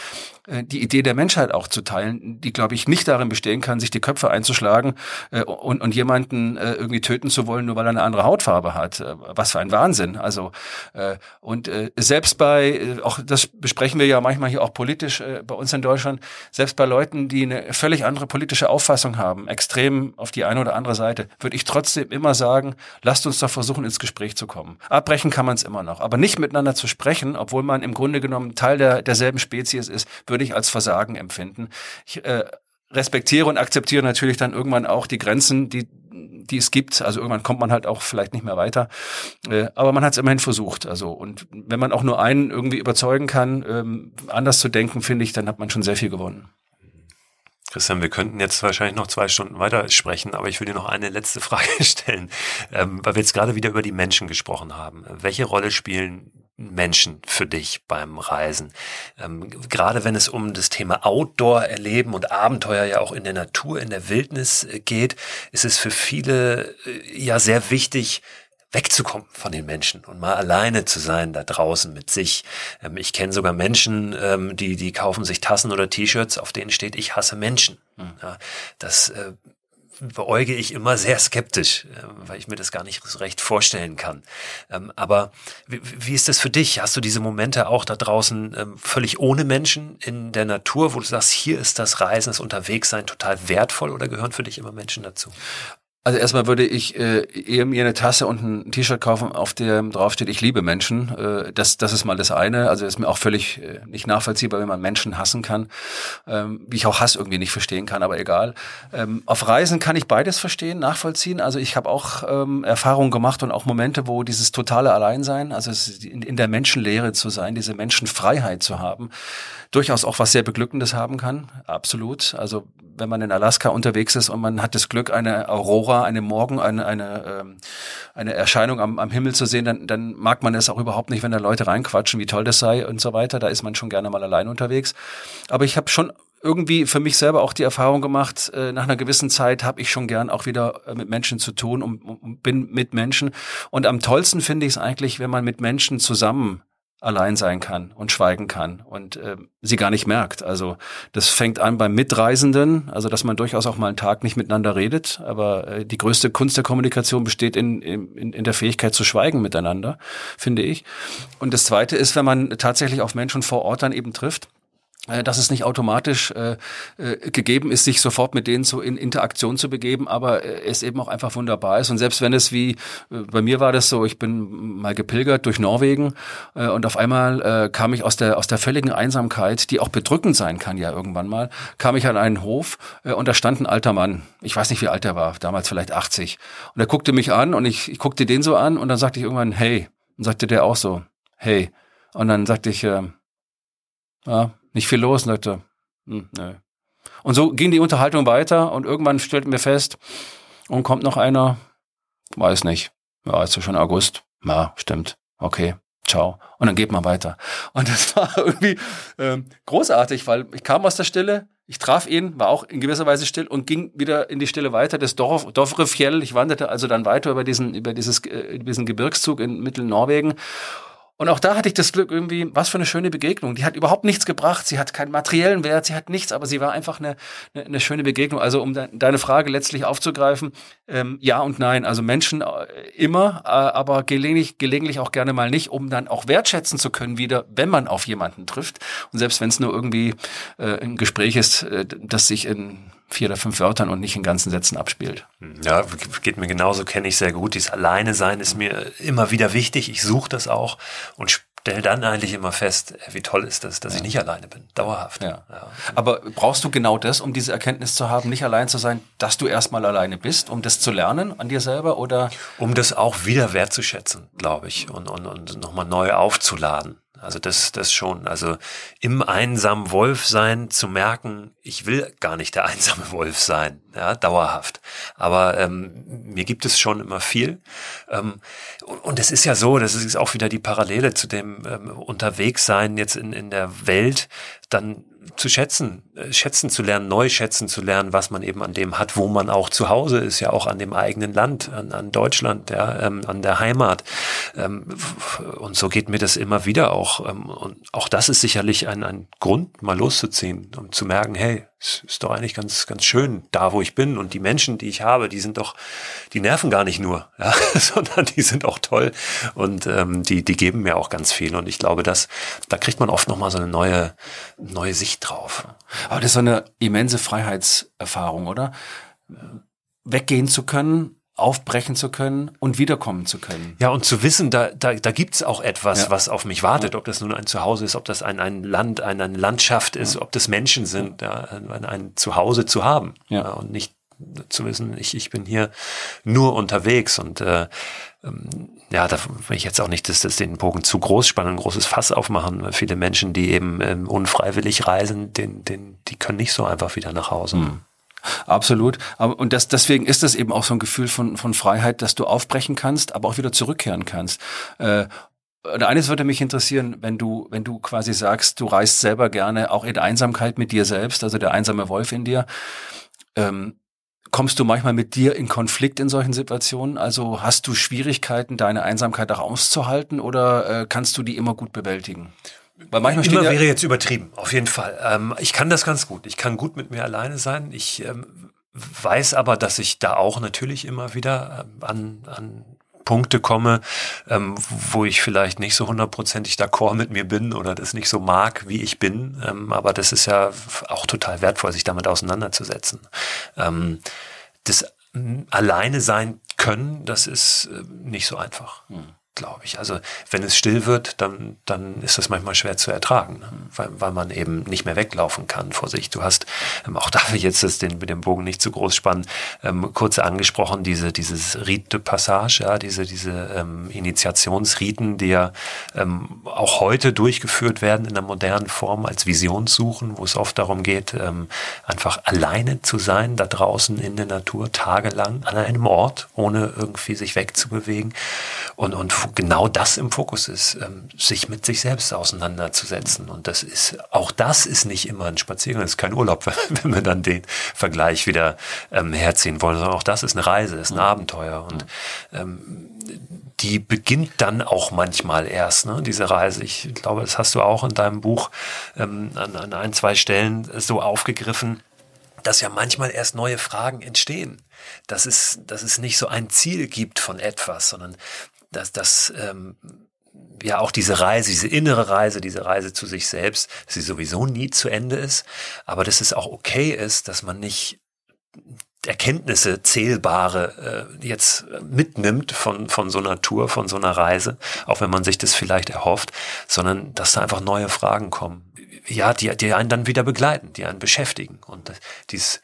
äh, die Idee der Menschheit auch zu teilen, die, glaube ich, nicht darin bestehen kann, sich die Köpfe einzuschlagen äh, und, und jemanden irgendwie töten zu wollen, nur weil er eine andere Hautfarbe hat. Was für ein Wahnsinn. Also und selbst bei, auch das besprechen wir ja manchmal hier auch politisch bei uns in Deutschland, selbst bei Leuten, die eine völlig andere politische Auffassung haben, extrem auf die eine oder andere Seite, würde ich trotzdem immer sagen, lasst uns doch versuchen, ins Gespräch zu kommen. Abbrechen kann man es immer noch, aber nicht miteinander zu sprechen, obwohl man im Grunde genommen Teil der, derselben Spezies ist, würde ich als Versagen empfinden. Ich äh, respektiere und akzeptiere natürlich dann irgendwann auch die Grenzen, die die es gibt. Also irgendwann kommt man halt auch vielleicht nicht mehr weiter. Äh, aber man hat es immerhin versucht. Also und wenn man auch nur einen irgendwie überzeugen kann, ähm, anders zu denken, finde ich, dann hat man schon sehr viel gewonnen. Christian, wir könnten jetzt wahrscheinlich noch zwei Stunden weiter sprechen, aber ich will dir noch eine letzte Frage stellen, ähm, weil wir jetzt gerade wieder über die Menschen gesprochen haben. Welche Rolle spielen Menschen für dich beim Reisen? Ähm, gerade wenn es um das Thema Outdoor erleben und Abenteuer ja auch in der Natur, in der Wildnis äh, geht, ist es für viele äh, ja sehr wichtig, wegzukommen von den Menschen und mal alleine zu sein da draußen mit sich. Ähm, ich kenne sogar Menschen, ähm, die, die kaufen sich Tassen oder T-Shirts, auf denen steht, ich hasse Menschen. Hm. Ja, das äh, beäuge ich immer sehr skeptisch, äh, weil ich mir das gar nicht so recht vorstellen kann. Ähm, aber wie, wie ist das für dich? Hast du diese Momente auch da draußen ähm, völlig ohne Menschen in der Natur, wo du sagst, hier ist das Reisen, das Unterwegssein total wertvoll oder gehören für dich immer Menschen dazu? Also erstmal würde ich äh, eher mir eine Tasse und ein T-Shirt kaufen, auf dem draufsteht, ich liebe Menschen. Äh, das, das ist mal das eine. Also ist mir auch völlig äh, nicht nachvollziehbar, wenn man Menschen hassen kann. Ähm, wie ich auch Hass irgendwie nicht verstehen kann, aber egal. Ähm, auf Reisen kann ich beides verstehen, nachvollziehen. Also ich habe auch ähm, Erfahrungen gemacht und auch Momente, wo dieses totale Alleinsein, also in, in der Menschenlehre zu sein, diese Menschenfreiheit zu haben, durchaus auch was sehr Beglückendes haben kann. Absolut. Also wenn man in Alaska unterwegs ist und man hat das Glück, eine Aurora, eine Morgen, eine, eine, ähm, eine Erscheinung am, am Himmel zu sehen, dann, dann mag man es auch überhaupt nicht, wenn da Leute reinquatschen, wie toll das sei und so weiter. Da ist man schon gerne mal allein unterwegs. Aber ich habe schon irgendwie für mich selber auch die Erfahrung gemacht, äh, nach einer gewissen Zeit habe ich schon gern auch wieder äh, mit Menschen zu tun und, und bin mit Menschen. Und am tollsten finde ich es eigentlich, wenn man mit Menschen zusammen allein sein kann und schweigen kann und äh, sie gar nicht merkt. Also das fängt an beim Mitreisenden, also dass man durchaus auch mal einen Tag nicht miteinander redet, aber äh, die größte Kunst der Kommunikation besteht in, in, in der Fähigkeit zu schweigen miteinander, finde ich. Und das Zweite ist, wenn man tatsächlich auf Menschen vor Ort dann eben trifft, dass es nicht automatisch äh, äh, gegeben ist, sich sofort mit denen so in Interaktion zu begeben, aber äh, es eben auch einfach wunderbar ist. Und selbst wenn es wie, äh, bei mir war das so, ich bin mal gepilgert durch Norwegen äh, und auf einmal äh, kam ich aus der, aus der völligen Einsamkeit, die auch bedrückend sein kann ja irgendwann mal, kam ich an einen Hof äh, und da stand ein alter Mann. Ich weiß nicht, wie alt er war, damals vielleicht 80. Und er guckte mich an und ich, ich guckte den so an und dann sagte ich irgendwann, hey. Und sagte der auch so, hey. Und dann sagte ich, äh, ja, nicht viel los, Leute. Hm, nö. Und so ging die Unterhaltung weiter und irgendwann stellten wir fest, und kommt noch einer, weiß nicht, ja, ist ja schon August, ja, stimmt, okay, ciao. Und dann geht man weiter. Und das war irgendwie ähm, großartig, weil ich kam aus der Stille, ich traf ihn, war auch in gewisser Weise still und ging wieder in die Stille weiter, das Dorf, Dorfrefjell. Ich wanderte also dann weiter über diesen, über dieses, äh, diesen Gebirgszug in Mittelnorwegen und auch da hatte ich das Glück irgendwie, was für eine schöne Begegnung. Die hat überhaupt nichts gebracht, sie hat keinen materiellen Wert, sie hat nichts, aber sie war einfach eine, eine, eine schöne Begegnung. Also um de deine Frage letztlich aufzugreifen, ähm, ja und nein. Also Menschen äh, immer, äh, aber gelegentlich, gelegentlich auch gerne mal nicht, um dann auch wertschätzen zu können wieder, wenn man auf jemanden trifft. Und selbst wenn es nur irgendwie äh, ein Gespräch ist, äh, das sich in vier oder fünf Wörtern und nicht in ganzen Sätzen abspielt. Ja, geht mir genauso, kenne ich sehr gut. Dieses Alleine sein ist mir immer wieder wichtig. Ich suche das auch und stelle dann eigentlich immer fest, wie toll ist das, dass ja. ich nicht alleine bin. Dauerhaft. Ja. ja. Aber brauchst du genau das, um diese Erkenntnis zu haben, nicht allein zu sein, dass du erstmal alleine bist, um das zu lernen an dir selber oder? Um das auch wieder wertzuschätzen, glaube ich, und, und, und nochmal neu aufzuladen. Also das, das schon. Also im einsamen Wolf sein zu merken, ich will gar nicht der einsame Wolf sein, ja, dauerhaft. Aber ähm, mir gibt es schon immer viel. Ähm, und es ist ja so, das ist auch wieder die Parallele zu dem ähm, Unterwegssein jetzt in, in der Welt, dann zu schätzen, schätzen zu lernen, neu schätzen zu lernen, was man eben an dem hat, wo man auch zu Hause ist, ja auch an dem eigenen Land, an, an Deutschland, ja, ähm, an der Heimat. Ähm, und so geht mir das immer wieder auch. Ähm, und auch das ist sicherlich ein, ein Grund, mal loszuziehen, um zu merken, hey, es ist doch eigentlich ganz, ganz schön, da wo ich bin. Und die Menschen, die ich habe, die sind doch, die nerven gar nicht nur, ja, sondern die sind auch toll und ähm, die, die geben mir auch ganz viel. Und ich glaube, dass da kriegt man oft nochmal so eine neue, neue Sicht drauf. Aber das ist so eine immense Freiheitserfahrung, oder? Weggehen zu können, aufbrechen zu können und wiederkommen zu können. Ja, und zu wissen, da, da, da gibt's auch etwas, ja. was auf mich wartet, ob das nun ein Zuhause ist, ob das ein, ein Land, eine, eine Landschaft ist, ja. ob das Menschen sind, ja, ein, ein Zuhause zu haben ja. und nicht zu wissen, ich, ich bin hier nur unterwegs und äh, ja, da will ich jetzt auch nicht dass das den Bogen zu groß spannen, ein großes Fass aufmachen. Viele Menschen, die eben ähm, unfreiwillig reisen, den, den, die können nicht so einfach wieder nach Hause. Mhm. Absolut. Und das, deswegen ist das eben auch so ein Gefühl von, von Freiheit, dass du aufbrechen kannst, aber auch wieder zurückkehren kannst. Äh, und eines würde mich interessieren, wenn du, wenn du quasi sagst, du reist selber gerne auch in Einsamkeit mit dir selbst, also der einsame Wolf in dir. Ähm, kommst du manchmal mit dir in Konflikt in solchen Situationen? Also hast du Schwierigkeiten, deine Einsamkeit auch auszuhalten oder äh, kannst du die immer gut bewältigen? Weil manchmal Immer ja wäre jetzt übertrieben, auf jeden Fall. Ähm, ich kann das ganz gut. Ich kann gut mit mir alleine sein. Ich ähm, weiß aber, dass ich da auch natürlich immer wieder ähm, an, an Punkte komme, ähm, wo ich vielleicht nicht so hundertprozentig d'accord mit mir bin oder das nicht so mag, wie ich bin. Ähm, aber das ist ja auch total wertvoll, sich damit auseinanderzusetzen. Ähm, das alleine sein können, das ist äh, nicht so einfach. Hm glaube ich. Also wenn es still wird, dann, dann ist das manchmal schwer zu ertragen, ne? weil, weil man eben nicht mehr weglaufen kann vor sich. Du hast, ähm, auch darf ich jetzt das den, mit dem Bogen nicht zu groß spannen, ähm, kurz angesprochen, diese, dieses Rite de Passage, ja, diese, diese ähm, Initiationsriten, die ja ähm, auch heute durchgeführt werden in der modernen Form als Visionssuchen, wo es oft darum geht, ähm, einfach alleine zu sein, da draußen in der Natur, tagelang an einem Ort, ohne irgendwie sich wegzubewegen und, und genau das im Fokus ist, ähm, sich mit sich selbst auseinanderzusetzen. Und das ist, auch das ist nicht immer ein Spaziergang, das ist kein Urlaub, wenn wir dann den Vergleich wieder ähm, herziehen wollen, sondern auch das ist eine Reise, ist ein Abenteuer. Und ähm, die beginnt dann auch manchmal erst, ne, diese Reise. Ich glaube, das hast du auch in deinem Buch ähm, an, an ein, zwei Stellen so aufgegriffen, dass ja manchmal erst neue Fragen entstehen. Dass es, dass es nicht so ein Ziel gibt von etwas, sondern dass das ähm, ja auch diese Reise, diese innere Reise, diese Reise zu sich selbst, sie sowieso nie zu Ende ist, aber dass es auch okay ist, dass man nicht Erkenntnisse, zählbare äh, jetzt mitnimmt von, von so einer Tour, von so einer Reise, auch wenn man sich das vielleicht erhofft, sondern dass da einfach neue Fragen kommen. Ja, die, die einen dann wieder begleiten, die einen beschäftigen. Und dieses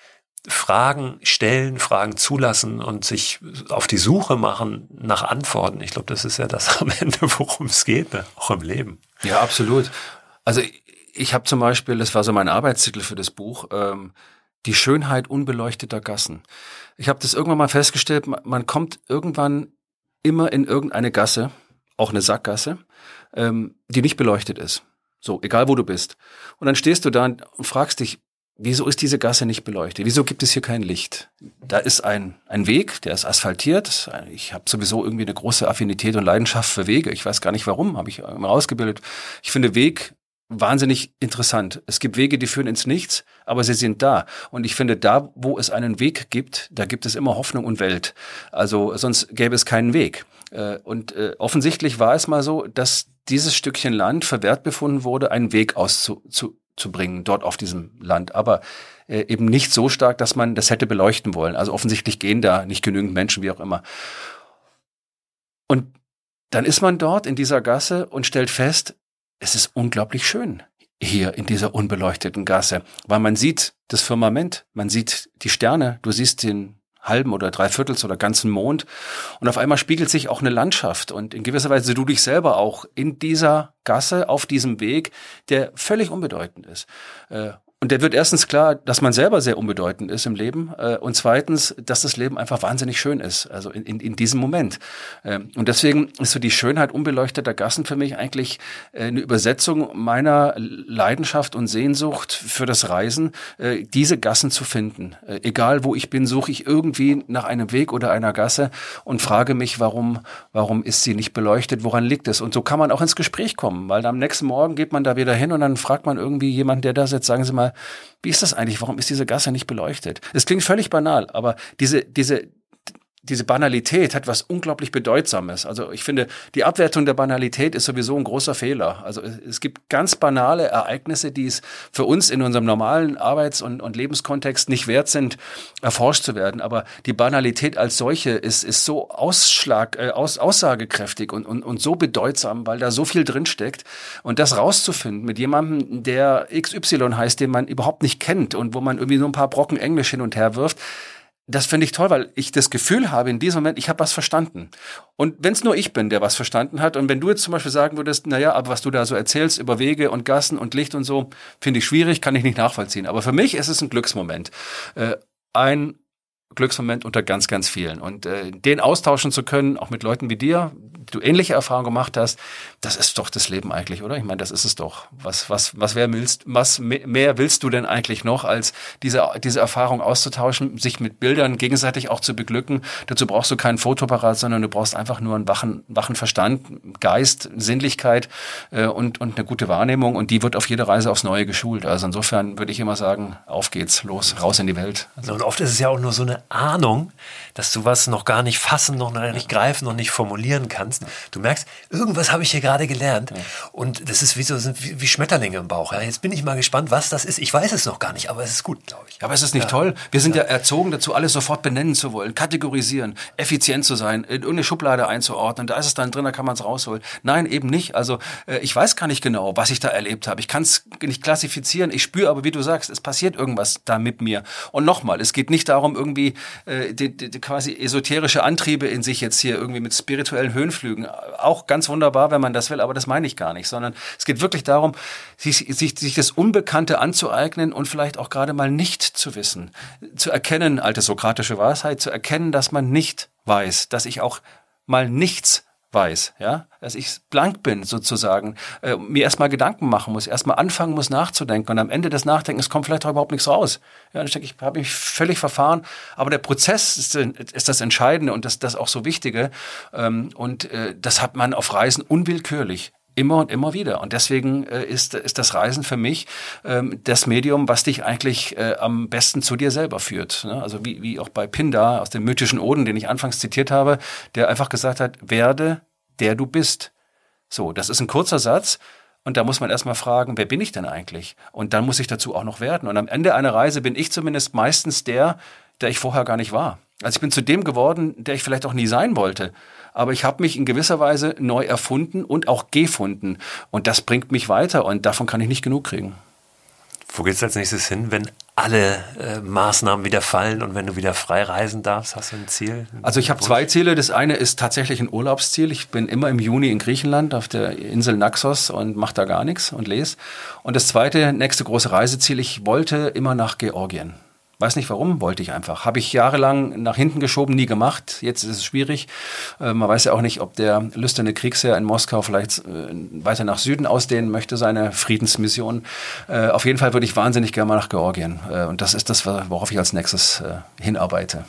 Fragen stellen, Fragen zulassen und sich auf die Suche machen nach Antworten. Ich glaube, das ist ja das am Ende, worum es geht, ne? auch im Leben. Ja, absolut. Also ich habe zum Beispiel, das war so mein Arbeitstitel für das Buch, ähm, die Schönheit unbeleuchteter Gassen. Ich habe das irgendwann mal festgestellt, man kommt irgendwann immer in irgendeine Gasse, auch eine Sackgasse, ähm, die nicht beleuchtet ist. So, egal wo du bist. Und dann stehst du da und fragst dich, wieso ist diese Gasse nicht beleuchtet? Wieso gibt es hier kein Licht? Da ist ein, ein Weg, der ist asphaltiert. Ich habe sowieso irgendwie eine große Affinität und Leidenschaft für Wege. Ich weiß gar nicht warum, habe ich immer rausgebildet. Ich finde Weg wahnsinnig interessant. Es gibt Wege, die führen ins Nichts, aber sie sind da. Und ich finde, da, wo es einen Weg gibt, da gibt es immer Hoffnung und Welt. Also sonst gäbe es keinen Weg. Äh, und äh, offensichtlich war es mal so, dass dieses Stückchen Land verwehrt befunden wurde, einen Weg auszubringen, dort auf diesem Land. Aber äh, eben nicht so stark, dass man das hätte beleuchten wollen. Also offensichtlich gehen da nicht genügend Menschen, wie auch immer. Und dann ist man dort in dieser Gasse und stellt fest, es ist unglaublich schön hier in dieser unbeleuchteten Gasse, weil man sieht das Firmament, man sieht die Sterne, du siehst den halben oder dreiviertels oder ganzen Mond und auf einmal spiegelt sich auch eine Landschaft und in gewisser Weise du dich selber auch in dieser Gasse, auf diesem Weg, der völlig unbedeutend ist. Und der wird erstens klar, dass man selber sehr unbedeutend ist im Leben äh, und zweitens, dass das Leben einfach wahnsinnig schön ist, also in, in, in diesem Moment. Ähm, und deswegen ist so die Schönheit unbeleuchteter Gassen für mich eigentlich äh, eine Übersetzung meiner Leidenschaft und Sehnsucht für das Reisen, äh, diese Gassen zu finden. Äh, egal wo ich bin, suche ich irgendwie nach einem Weg oder einer Gasse und frage mich, warum, warum ist sie nicht beleuchtet, woran liegt es? Und so kann man auch ins Gespräch kommen, weil am nächsten Morgen geht man da wieder hin und dann fragt man irgendwie jemanden, der da sitzt, sagen Sie mal, wie ist das eigentlich? Warum ist diese Gasse nicht beleuchtet? Es klingt völlig banal, aber diese, diese, diese Banalität hat was unglaublich Bedeutsames. Also ich finde, die Abwertung der Banalität ist sowieso ein großer Fehler. Also es gibt ganz banale Ereignisse, die es für uns in unserem normalen Arbeits- und, und Lebenskontext nicht wert sind, erforscht zu werden. Aber die Banalität als solche ist, ist so ausschlag, äh, aus, aussagekräftig und, und, und so bedeutsam, weil da so viel drinsteckt. Und das rauszufinden mit jemandem, der XY heißt, den man überhaupt nicht kennt und wo man irgendwie nur ein paar Brocken Englisch hin und her wirft, das finde ich toll, weil ich das Gefühl habe in diesem Moment, ich habe was verstanden. Und wenn es nur ich bin, der was verstanden hat, und wenn du jetzt zum Beispiel sagen würdest, naja, aber was du da so erzählst über Wege und Gassen und Licht und so, finde ich schwierig, kann ich nicht nachvollziehen. Aber für mich ist es ein Glücksmoment. Äh, ein Glücksmoment unter ganz, ganz vielen. Und äh, den austauschen zu können, auch mit Leuten wie dir, du ähnliche Erfahrungen gemacht hast, das ist doch das Leben eigentlich, oder? Ich meine, das ist es doch. Was, was, was, wer willst, was mehr willst du denn eigentlich noch, als diese, diese Erfahrung auszutauschen, sich mit Bildern gegenseitig auch zu beglücken? Dazu brauchst du keinen Fotoparat, sondern du brauchst einfach nur einen wachen, wachen Verstand, Geist, Sinnlichkeit äh, und, und eine gute Wahrnehmung. Und die wird auf jeder Reise aufs Neue geschult. Also insofern würde ich immer sagen, auf geht's, los, raus in die Welt. Also und oft ist es ja auch nur so eine Ahnung, dass du was noch gar nicht fassen, noch nicht greifen, noch nicht formulieren kannst. Du merkst, irgendwas habe ich hier gerade gelernt. Ja. Und das ist wie so wie, wie Schmetterlinge im Bauch. Ja, jetzt bin ich mal gespannt, was das ist. Ich weiß es noch gar nicht, aber es ist gut, glaube ich. Aber es ist nicht toll. Wir sind ja. erzogen dazu, alles sofort benennen zu wollen, kategorisieren, effizient zu sein, in irgendeine Schublade einzuordnen. Da ist es dann drin, da kann man es rausholen. Nein, eben nicht. Also äh, ich weiß gar nicht genau, was ich da erlebt habe. Ich kann es nicht klassifizieren. Ich spüre aber, wie du sagst, es passiert irgendwas da mit mir. Und nochmal, es geht nicht darum, irgendwie äh, die, die, quasi esoterische Antriebe in sich jetzt hier irgendwie mit spirituellen Höhenflügen. Auch ganz wunderbar, wenn man das will, aber das meine ich gar nicht, sondern es geht wirklich darum, sich, sich, sich das Unbekannte anzueignen und vielleicht auch gerade mal nicht zu wissen. Zu erkennen, alte sokratische Weisheit, zu erkennen, dass man nicht weiß, dass ich auch mal nichts weiß, ja, dass ich blank bin sozusagen, äh, mir erstmal Gedanken machen muss, erstmal anfangen muss nachzudenken. Und am Ende des Nachdenkens kommt vielleicht auch überhaupt nichts raus. Ja, ich denke, ich habe mich völlig verfahren, aber der Prozess ist, ist das Entscheidende und das, das auch so Wichtige. Ähm, und äh, das hat man auf Reisen unwillkürlich immer und immer wieder. Und deswegen äh, ist, ist das Reisen für mich ähm, das Medium, was dich eigentlich äh, am besten zu dir selber führt. Ne? Also wie, wie auch bei Pindar aus dem mythischen Oden, den ich anfangs zitiert habe, der einfach gesagt hat, werde der du bist. So, das ist ein kurzer Satz. Und da muss man erstmal fragen, wer bin ich denn eigentlich? Und dann muss ich dazu auch noch werden. Und am Ende einer Reise bin ich zumindest meistens der, der ich vorher gar nicht war. Also ich bin zu dem geworden, der ich vielleicht auch nie sein wollte aber ich habe mich in gewisser Weise neu erfunden und auch gefunden. Und das bringt mich weiter und davon kann ich nicht genug kriegen. Wo geht's als nächstes hin, wenn alle äh, Maßnahmen wieder fallen und wenn du wieder frei reisen darfst? Hast du ein Ziel? Also ich habe zwei Ziele. Das eine ist tatsächlich ein Urlaubsziel. Ich bin immer im Juni in Griechenland auf der Insel Naxos und mache da gar nichts und lese. Und das zweite, nächste große Reiseziel, ich wollte immer nach Georgien Weiß nicht warum, wollte ich einfach. Habe ich jahrelang nach hinten geschoben, nie gemacht. Jetzt ist es schwierig. Äh, man weiß ja auch nicht, ob der lüsterne Kriegsherr in Moskau vielleicht äh, weiter nach Süden ausdehnen möchte, seine Friedensmission. Äh, auf jeden Fall würde ich wahnsinnig gerne mal nach Georgien. Äh, und das ist das, worauf ich als nächstes äh, hinarbeite.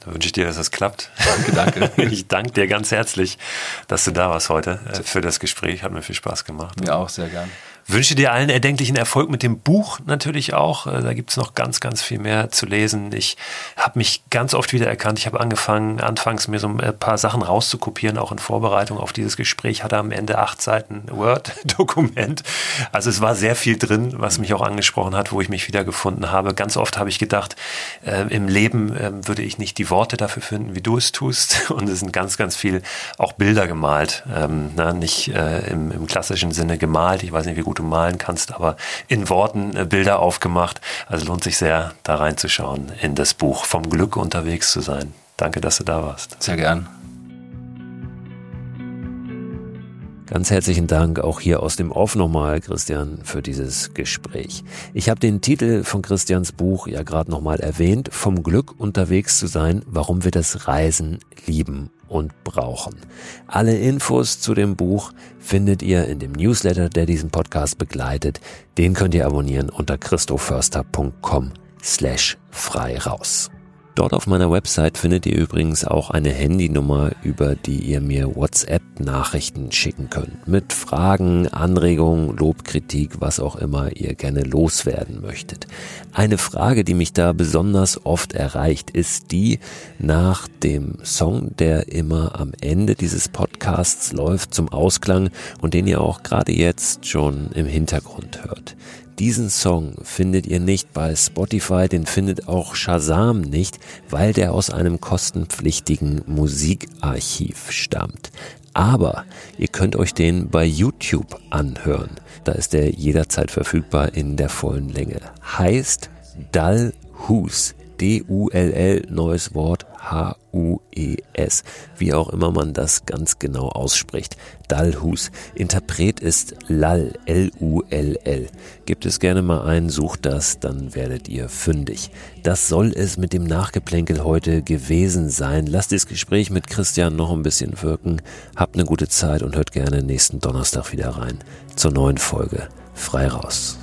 Da wünsche ich dir, dass das klappt. Danke, danke. Ich danke dir ganz herzlich, dass du da warst heute äh, für das Gespräch. Hat mir viel Spaß gemacht. Mir auch, sehr gern. Wünsche dir allen erdenklichen Erfolg mit dem Buch natürlich auch. Äh, da gibt's noch ganz, ganz viel mehr zu lesen. Ich habe mich ganz oft wieder erkannt. Ich habe angefangen, anfangs mir so ein paar Sachen rauszukopieren, auch in Vorbereitung auf dieses Gespräch. Hatte am Ende acht Seiten Word-Dokument. Also es war sehr viel drin, was mich auch angesprochen hat, wo ich mich wiedergefunden habe. Ganz oft habe ich gedacht, äh, im Leben äh, würde ich nicht die Worte dafür finden, wie du es tust. Und es sind ganz, ganz viel auch Bilder gemalt. Ähm, na, nicht äh, im, im klassischen Sinne gemalt. Ich weiß nicht, wie gut du malen kannst, aber in Worten äh, Bilder aufgemacht. Also lohnt sich sehr, da reinzuschauen in das Buch Vom Glück unterwegs zu sein. Danke, dass du da warst. Sehr gern. Ganz herzlichen Dank auch hier aus dem Off nochmal, Christian, für dieses Gespräch. Ich habe den Titel von Christians Buch ja gerade nochmal erwähnt, Vom Glück unterwegs zu sein, warum wir das Reisen lieben und brauchen. Alle Infos zu dem Buch findet ihr in dem Newsletter, der diesen Podcast begleitet. Den könnt ihr abonnieren unter christoförster.com slash frei raus. Dort auf meiner Website findet ihr übrigens auch eine Handynummer, über die ihr mir WhatsApp-Nachrichten schicken könnt. Mit Fragen, Anregungen, Lobkritik, was auch immer ihr gerne loswerden möchtet. Eine Frage, die mich da besonders oft erreicht, ist die nach dem Song, der immer am Ende dieses Podcasts läuft zum Ausklang und den ihr auch gerade jetzt schon im Hintergrund hört. Diesen Song findet ihr nicht bei Spotify, den findet auch Shazam nicht, weil der aus einem kostenpflichtigen Musikarchiv stammt. Aber ihr könnt euch den bei YouTube anhören. Da ist er jederzeit verfügbar in der vollen Länge. Heißt Dull Who's. D-U-L-L, neues Wort, H-U-E-S, wie auch immer man das ganz genau ausspricht. Dalhus. Interpret ist Lal, L-U-L-L. Gebt es gerne mal ein, sucht das, dann werdet ihr fündig. Das soll es mit dem Nachgeplänkel heute gewesen sein. Lasst das Gespräch mit Christian noch ein bisschen wirken. Habt eine gute Zeit und hört gerne nächsten Donnerstag wieder rein zur neuen Folge. Frei raus.